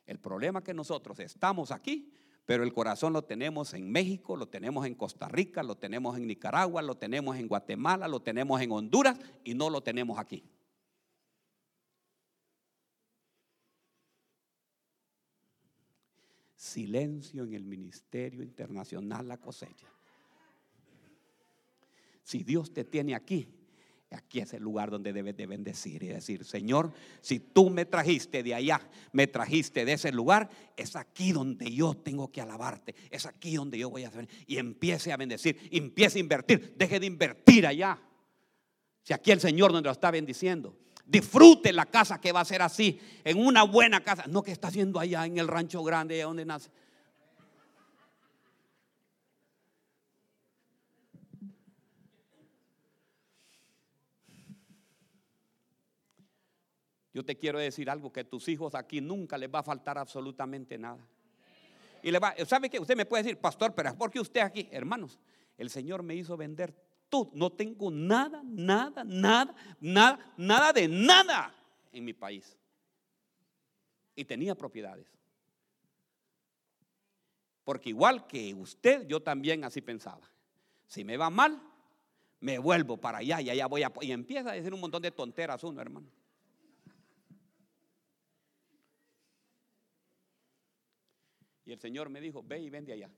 A: El problema es que nosotros estamos aquí, pero el corazón lo tenemos en México, lo tenemos en Costa Rica, lo tenemos en Nicaragua, lo tenemos en Guatemala, lo tenemos en Honduras y no lo tenemos aquí. Silencio en el Ministerio Internacional La Cosecha. Si Dios te tiene aquí, aquí es el lugar donde debes de bendecir y decir, Señor, si tú me trajiste de allá, me trajiste de ese lugar, es aquí donde yo tengo que alabarte, es aquí donde yo voy a hacer. Y empiece a bendecir, empiece a invertir, deje de invertir allá. Si aquí el Señor donde lo está bendiciendo. Disfrute la casa que va a ser así, en una buena casa, no que está haciendo allá en el rancho grande, donde nace. Yo te quiero decir algo, que tus hijos aquí nunca les va a faltar absolutamente nada. Y le va, ¿sabe que Usted me puede decir, pastor, pero es porque usted aquí, hermanos, el Señor me hizo vender todo. No tengo nada, nada, nada, nada, nada de nada en mi país. Y tenía propiedades. Porque igual que usted, yo también así pensaba. Si me va mal, me vuelvo para allá y allá voy a... Y empieza a decir un montón de tonteras uno, hermano. Y el Señor me dijo, ve y vende allá.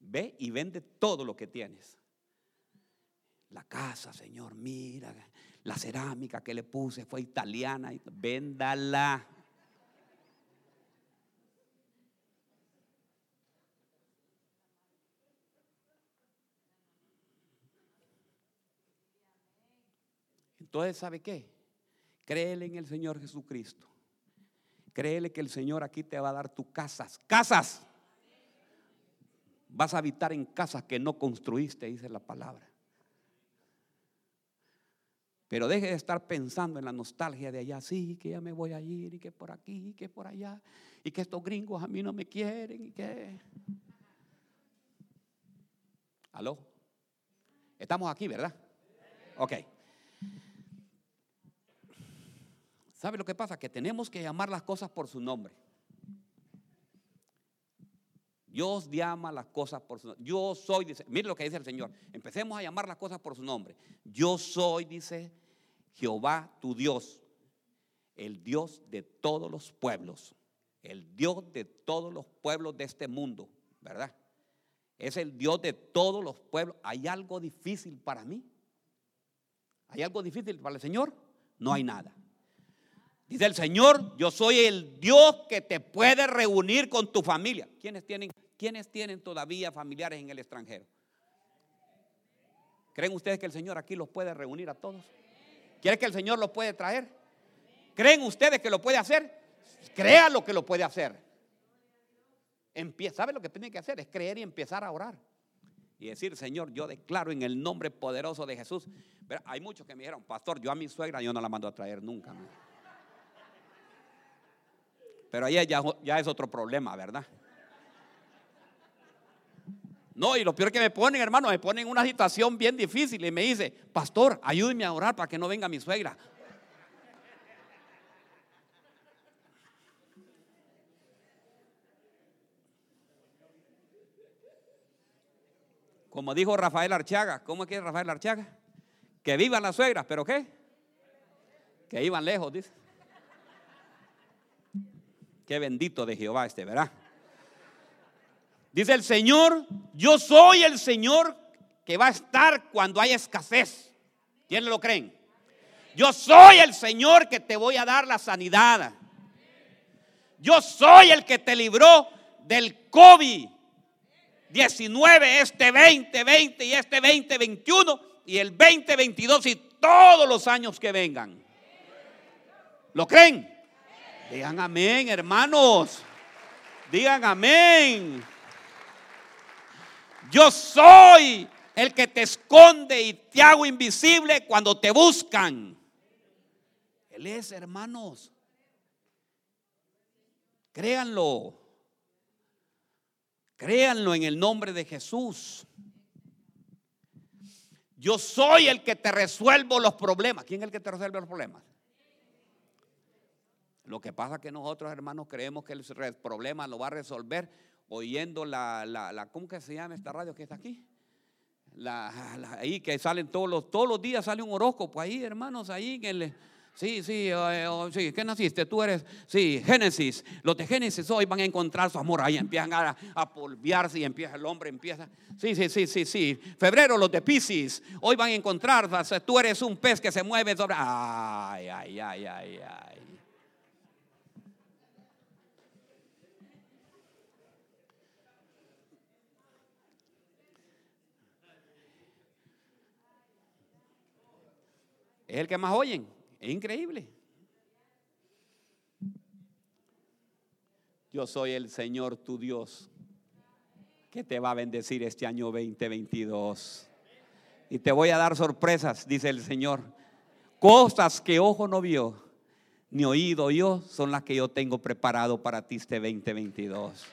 A: Ve y vende todo lo que tienes. La casa, Señor, mira, la cerámica que le puse fue italiana, véndala. Entonces, ¿sabe qué? Créele en el Señor Jesucristo. Créele que el Señor aquí te va a dar tus casas. Casas. Vas a habitar en casas que no construiste, dice la palabra. Pero deje de estar pensando en la nostalgia de allá, sí, que ya me voy a ir, y que por aquí, y que por allá, y que estos gringos a mí no me quieren, y que... ¿Aló? Estamos aquí, ¿verdad? Ok. ¿Sabe lo que pasa? Que tenemos que llamar las cosas por su nombre. Dios llama las cosas por su nombre. Yo soy, dice, mire lo que dice el Señor. Empecemos a llamar las cosas por su nombre. Yo soy, dice Jehová tu Dios, el Dios de todos los pueblos, el Dios de todos los pueblos de este mundo, ¿verdad? Es el Dios de todos los pueblos. ¿Hay algo difícil para mí? ¿Hay algo difícil para el Señor? No hay nada. Dice el Señor, yo soy el Dios que te puede reunir con tu familia. ¿Quiénes tienen, ¿Quiénes tienen todavía familiares en el extranjero? ¿Creen ustedes que el Señor aquí los puede reunir a todos? ¿Quieren que el Señor los puede traer? ¿Creen ustedes que lo puede hacer? Crea lo que lo puede hacer. ¿Sabe lo que tiene que hacer? Es creer y empezar a orar. Y decir, Señor, yo declaro en el nombre poderoso de Jesús. Pero hay muchos que me dijeron, pastor, yo a mi suegra yo no la mando a traer nunca. Pero ahí ya, es otro problema, ¿verdad? No, y lo peor que me ponen, hermano, me ponen en una situación bien difícil y me dice, pastor, ayúdeme a orar para que no venga mi suegra. Como dijo Rafael Archaga, ¿cómo es que es Rafael Archaga? Que vivan las suegras, pero ¿qué? Que iban lejos, dice. Qué bendito de Jehová este, ¿verdad? Dice el Señor, yo soy el Señor que va a estar cuando haya escasez. ¿Quiénes lo creen? Yo soy el Señor que te voy a dar la sanidad. Yo soy el que te libró del COVID 19, este 2020 y este 2021 y el 2022 y todos los años que vengan. ¿Lo creen? Digan amén, hermanos. Digan amén. Yo soy el que te esconde y te hago invisible cuando te buscan. Él es, hermanos. Créanlo. Créanlo en el nombre de Jesús. Yo soy el que te resuelvo los problemas. ¿Quién es el que te resuelve los problemas? Lo que pasa es que nosotros, hermanos, creemos que el problema lo va a resolver oyendo la, la, ¿cómo que se llama esta radio que está aquí? La, ahí que salen todos los, todos los días sale un horóscopo ahí, hermanos, ahí en el Sí, sí, eh, oh, sí, ¿qué naciste? Tú eres, sí, Génesis. Los de Génesis hoy van a encontrar su amor. Ahí empiezan a, a polviarse y empieza el hombre, empieza. Sí, sí, sí, sí, sí. Febrero, los de Pisces. Hoy van a encontrar, tú eres un pez que se mueve sobre. Ay, ay, ay, ay, ay. Es el que más oyen. Es increíble. Yo soy el Señor tu Dios que te va a bendecir este año 2022. Y te voy a dar sorpresas, dice el Señor. Cosas que ojo no vio, ni oído yo, son las que yo tengo preparado para ti este 2022.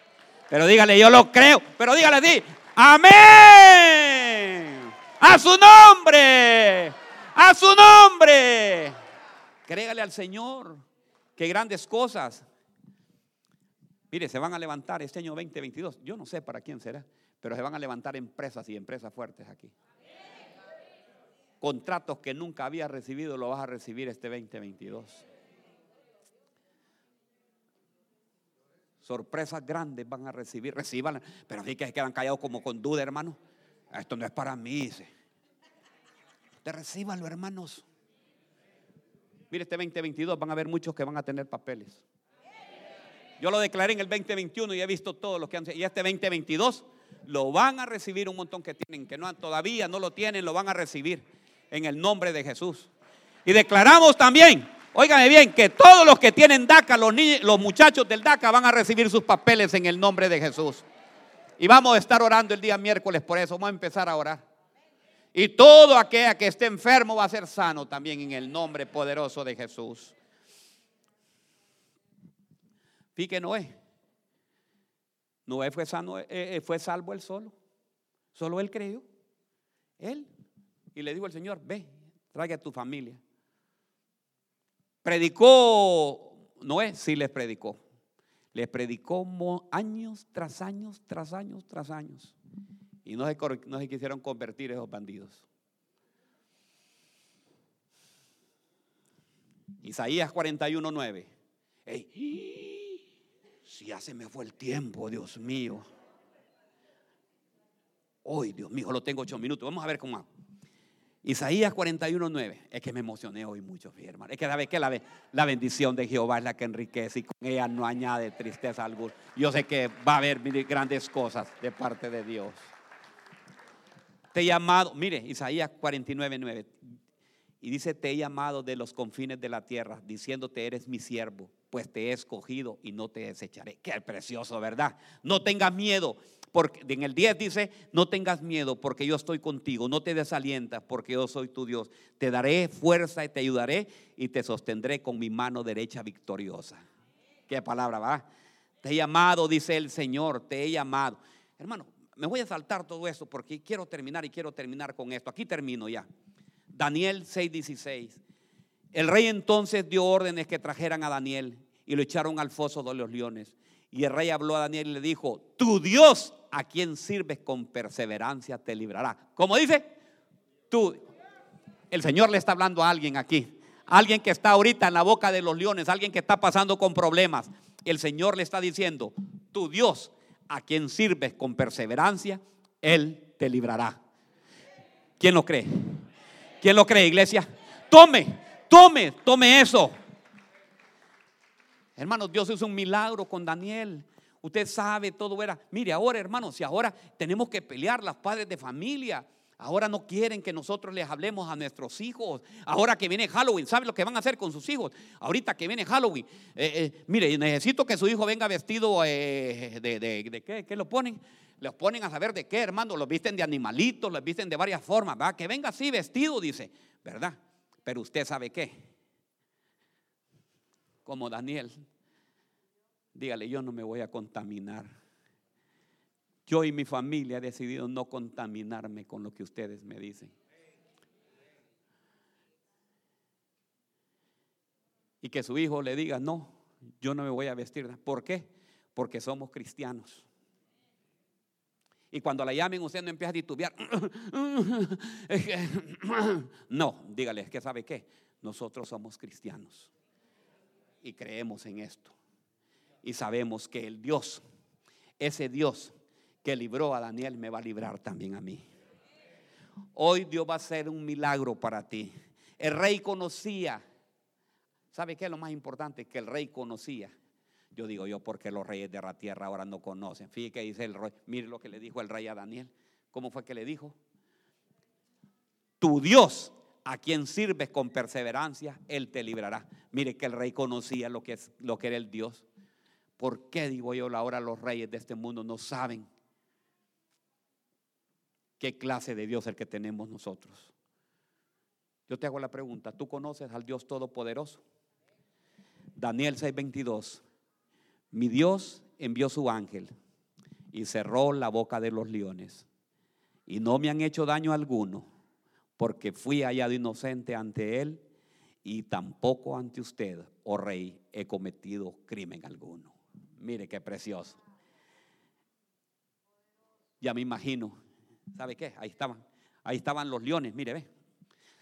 A: Pero dígale, yo lo creo. Pero dígale, di, amén. A su nombre. A su nombre. Créale al Señor que grandes cosas. Mire, se van a levantar este año 2022. Yo no sé para quién será, pero se van a levantar empresas y empresas fuertes aquí. Contratos que nunca había recibido lo vas a recibir este 2022. Sorpresas grandes van a recibir, reciban, pero así que se quedan callados como con duda, hermano. Esto no es para mí, dice. Te recíbanlo, hermanos. Mire, este 2022 van a haber muchos que van a tener papeles. Yo lo declaré en el 2021 y he visto todos los que han y este 2022 lo van a recibir un montón que tienen, que no todavía no lo tienen, lo van a recibir en el nombre de Jesús. Y declaramos también, óigame bien, que todos los que tienen DACA, los, los muchachos del DACA van a recibir sus papeles en el nombre de Jesús. Y vamos a estar orando el día miércoles por eso, vamos a empezar a orar. Y todo aquel que esté enfermo va a ser sano también en el nombre poderoso de Jesús. Fíjate Noé. Noé fue, sano, eh, eh, fue salvo él solo. Solo él creyó. Él. Y le dijo al Señor, ve, traiga a tu familia. Predicó Noé, sí les predicó. Les predicó años tras años, tras años, tras años. Y no se, quisieron convertir esos bandidos. Isaías 41, 9. si ya se me fue el tiempo, Dios mío. Hoy, Dios mío, lo tengo ocho minutos. Vamos a ver cómo. Isaías 41, 9. Es que me emocioné hoy mucho, mi hermano. Es que sabe que la, la bendición de Jehová es la que enriquece y con ella no añade tristeza alguna. Yo sé que va a haber grandes cosas de parte de Dios. Te he llamado, mire, Isaías 49, 9. Y dice, te he llamado de los confines de la tierra, diciéndote, eres mi siervo, pues te he escogido y no te desecharé. Qué precioso, ¿verdad? No tengas miedo, porque en el 10 dice, no tengas miedo porque yo estoy contigo, no te desalientas porque yo soy tu Dios. Te daré fuerza y te ayudaré y te sostendré con mi mano derecha victoriosa. Qué palabra, va. Te he llamado, dice el Señor, te he llamado. Hermano, me voy a saltar todo esto porque quiero terminar y quiero terminar con esto. Aquí termino ya. Daniel 6:16. El rey entonces dio órdenes que trajeran a Daniel y lo echaron al foso de los leones. Y el rey habló a Daniel y le dijo, tu Dios a quien sirves con perseverancia te librará. Como dice, tú, el Señor le está hablando a alguien aquí. Alguien que está ahorita en la boca de los leones, alguien que está pasando con problemas. El Señor le está diciendo, tu Dios a quien sirves con perseverancia, Él te librará. ¿Quién lo cree? ¿Quién lo cree, iglesia? Tome, tome, tome eso. Hermanos, Dios hizo un milagro con Daniel. Usted sabe, todo era. Mire, ahora, hermanos, si ahora tenemos que pelear las padres de familia, Ahora no quieren que nosotros les hablemos a nuestros hijos. Ahora que viene Halloween, ¿sabe lo que van a hacer con sus hijos? Ahorita que viene Halloween, eh, eh, mire, necesito que su hijo venga vestido eh, de, de, qué, ¿qué lo ponen? Los ponen a saber de qué, hermano. Los visten de animalitos, los visten de varias formas, ¿verdad? Que venga así vestido, dice, ¿verdad? Pero usted sabe qué. Como Daniel, dígale, yo no me voy a contaminar. Yo y mi familia he decidido no contaminarme con lo que ustedes me dicen. Y que su hijo le diga, no, yo no me voy a vestir. ¿Por qué? Porque somos cristianos. Y cuando la llamen, usted no empieza a titubear. No, dígale, es que sabe qué. Nosotros somos cristianos y creemos en esto. Y sabemos que el Dios, ese Dios que libró a Daniel, me va a librar también a mí. Hoy Dios va a hacer un milagro para ti. El rey conocía. ¿Sabe qué es lo más importante? Que el rey conocía. Yo digo yo, porque los reyes de la tierra ahora no conocen. Fíjate que dice el rey. Mire lo que le dijo el rey a Daniel. ¿Cómo fue que le dijo? Tu Dios, a quien sirves con perseverancia, Él te librará. Mire que el rey conocía lo que, es, lo que era el Dios. ¿Por qué, digo yo, ahora los reyes de este mundo no saben qué clase de Dios es el que tenemos nosotros? Yo te hago la pregunta, ¿tú conoces al Dios Todopoderoso? Daniel 6:22, mi Dios envió su ángel y cerró la boca de los leones y no me han hecho daño alguno porque fui hallado inocente ante él y tampoco ante usted, oh rey, he cometido crimen alguno. Mire qué precioso. Ya me imagino, ¿sabe qué? Ahí estaban, ahí estaban los leones, mire, ve.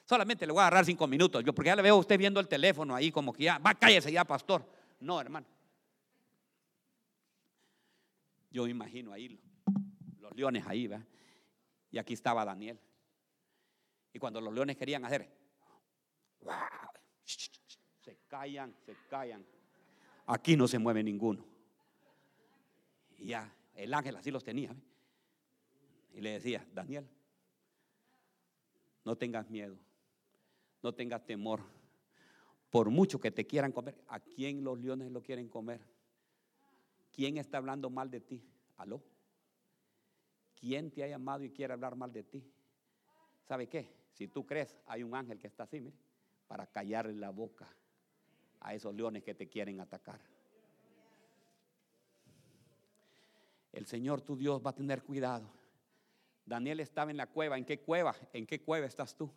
A: Solamente le voy a agarrar cinco minutos, yo porque ya le veo a usted viendo el teléfono ahí como que ya, va, cállese ya, pastor. No, hermano. Yo me imagino ahí los leones ahí, ¿verdad? Y aquí estaba Daniel. Y cuando los leones querían hacer, se callan, se callan. Aquí no se mueve ninguno. Y ya, el ángel así los tenía. Y le decía, Daniel, no tengas miedo, no tengas temor. Por mucho que te quieran comer, ¿a quién los leones lo quieren comer? ¿Quién está hablando mal de ti? ¿Aló? ¿Quién te ha llamado y quiere hablar mal de ti? ¿Sabe qué? Si tú crees, hay un ángel que está así, mire, para callarle la boca a esos leones que te quieren atacar. El Señor tu Dios va a tener cuidado. Daniel estaba en la cueva. ¿En qué cueva? ¿En qué cueva estás tú?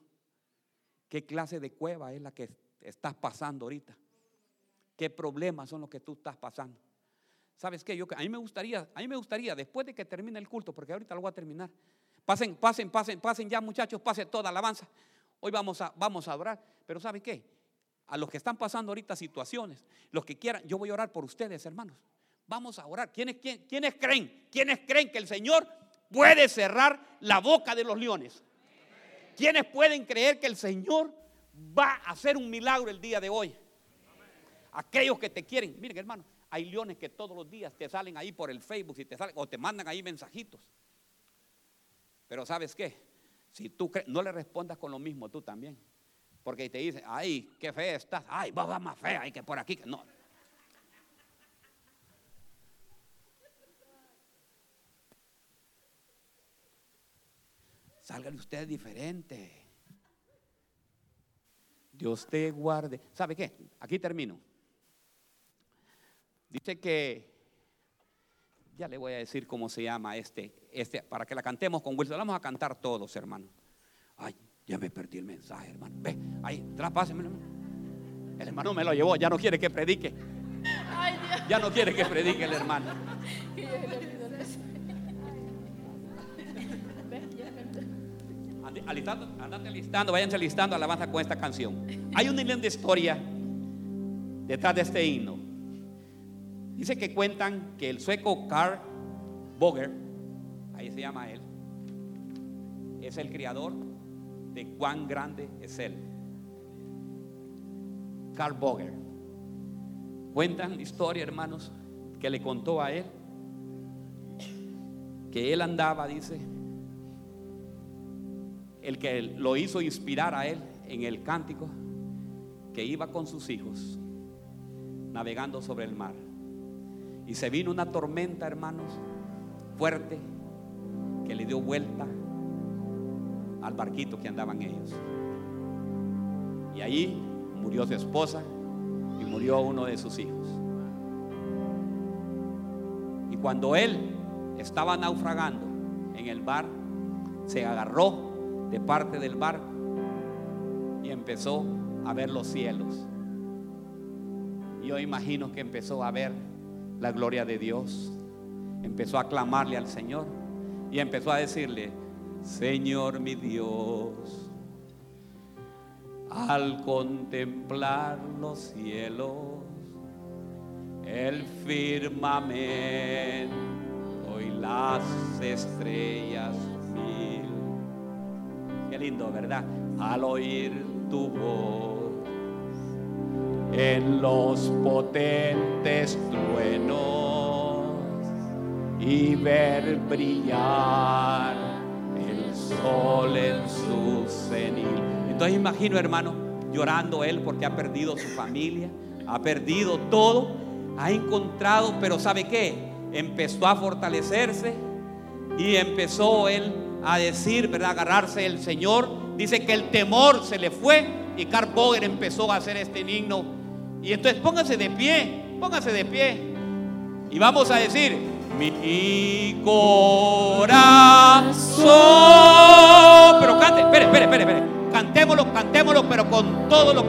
A: ¿Qué clase de cueva es la que estás pasando ahorita? ¿Qué problemas son los que tú estás pasando? ¿Sabes qué? Yo, a mí me gustaría, a mí me gustaría, después de que termine el culto, porque ahorita lo voy a terminar. Pasen, pasen, pasen, pasen ya muchachos, pasen toda alabanza. Hoy vamos a, vamos a orar. Pero ¿sabe qué? A los que están pasando ahorita situaciones, los que quieran, yo voy a orar por ustedes, hermanos. Vamos a orar. ¿Quiénes, quiénes creen? ¿Quiénes creen que el Señor puede cerrar la boca de los leones? ¿Quiénes pueden creer que el Señor va a hacer un milagro el día de hoy? Aquellos que te quieren. Miren, hermano, hay leones que todos los días te salen ahí por el Facebook y te salen, o te mandan ahí mensajitos. Pero ¿sabes qué? Si tú no le respondas con lo mismo tú también. Porque te dicen, ay, qué fea estás. Ay, vos vas más fea, y que por aquí. No. Salgan ustedes diferente. Dios te guarde. ¿Sabe qué? Aquí termino. Dice que, ya le voy a decir cómo se llama este, este, para que la cantemos con Wilson. Vamos a cantar todos, hermano. Ay, ya me perdí el mensaje, hermano. Ve, ahí, traspáseme, hermano. El hermano me lo llevó, ya no quiere que predique. Ya no quiere que predique el hermano. Alistando, andate alistando, váyanse alistando alabanza con esta canción. Hay una linda historia detrás de este himno. Dice que cuentan que el sueco Carl Boger, ahí se llama él, es el criador de cuán grande es él. Carl Boger. Cuentan la historia, hermanos, que le contó a él que él andaba, dice, el que lo hizo inspirar a él en el cántico, que iba con sus hijos navegando sobre el mar. Y se vino una tormenta, hermanos, fuerte, que le dio vuelta al barquito que andaban ellos. Y ahí murió su esposa y murió uno de sus hijos. Y cuando él estaba naufragando en el bar, se agarró de parte del barco y empezó a ver los cielos. Yo imagino que empezó a ver la gloria de Dios. Empezó a clamarle al Señor y empezó a decirle, Señor mi Dios, al contemplar los cielos, el firmamento y las estrellas. Qué lindo, ¿verdad? Al oír tu voz en los potentes truenos y ver brillar el sol en su cenil. Entonces imagino, hermano, llorando él porque ha perdido su familia, ha perdido todo, ha encontrado, pero ¿sabe qué? Empezó a fortalecerse y empezó él a decir, ¿verdad? Agarrarse el Señor. Dice que el temor se le fue y Carl Boger empezó a hacer este himno. Y entonces póngase de pie, póngase de pie. Y vamos a decir, mi corazón. Pero cante, espere, espere, espere, espere. Cantémoslo, cantémoslo, pero con todo lo que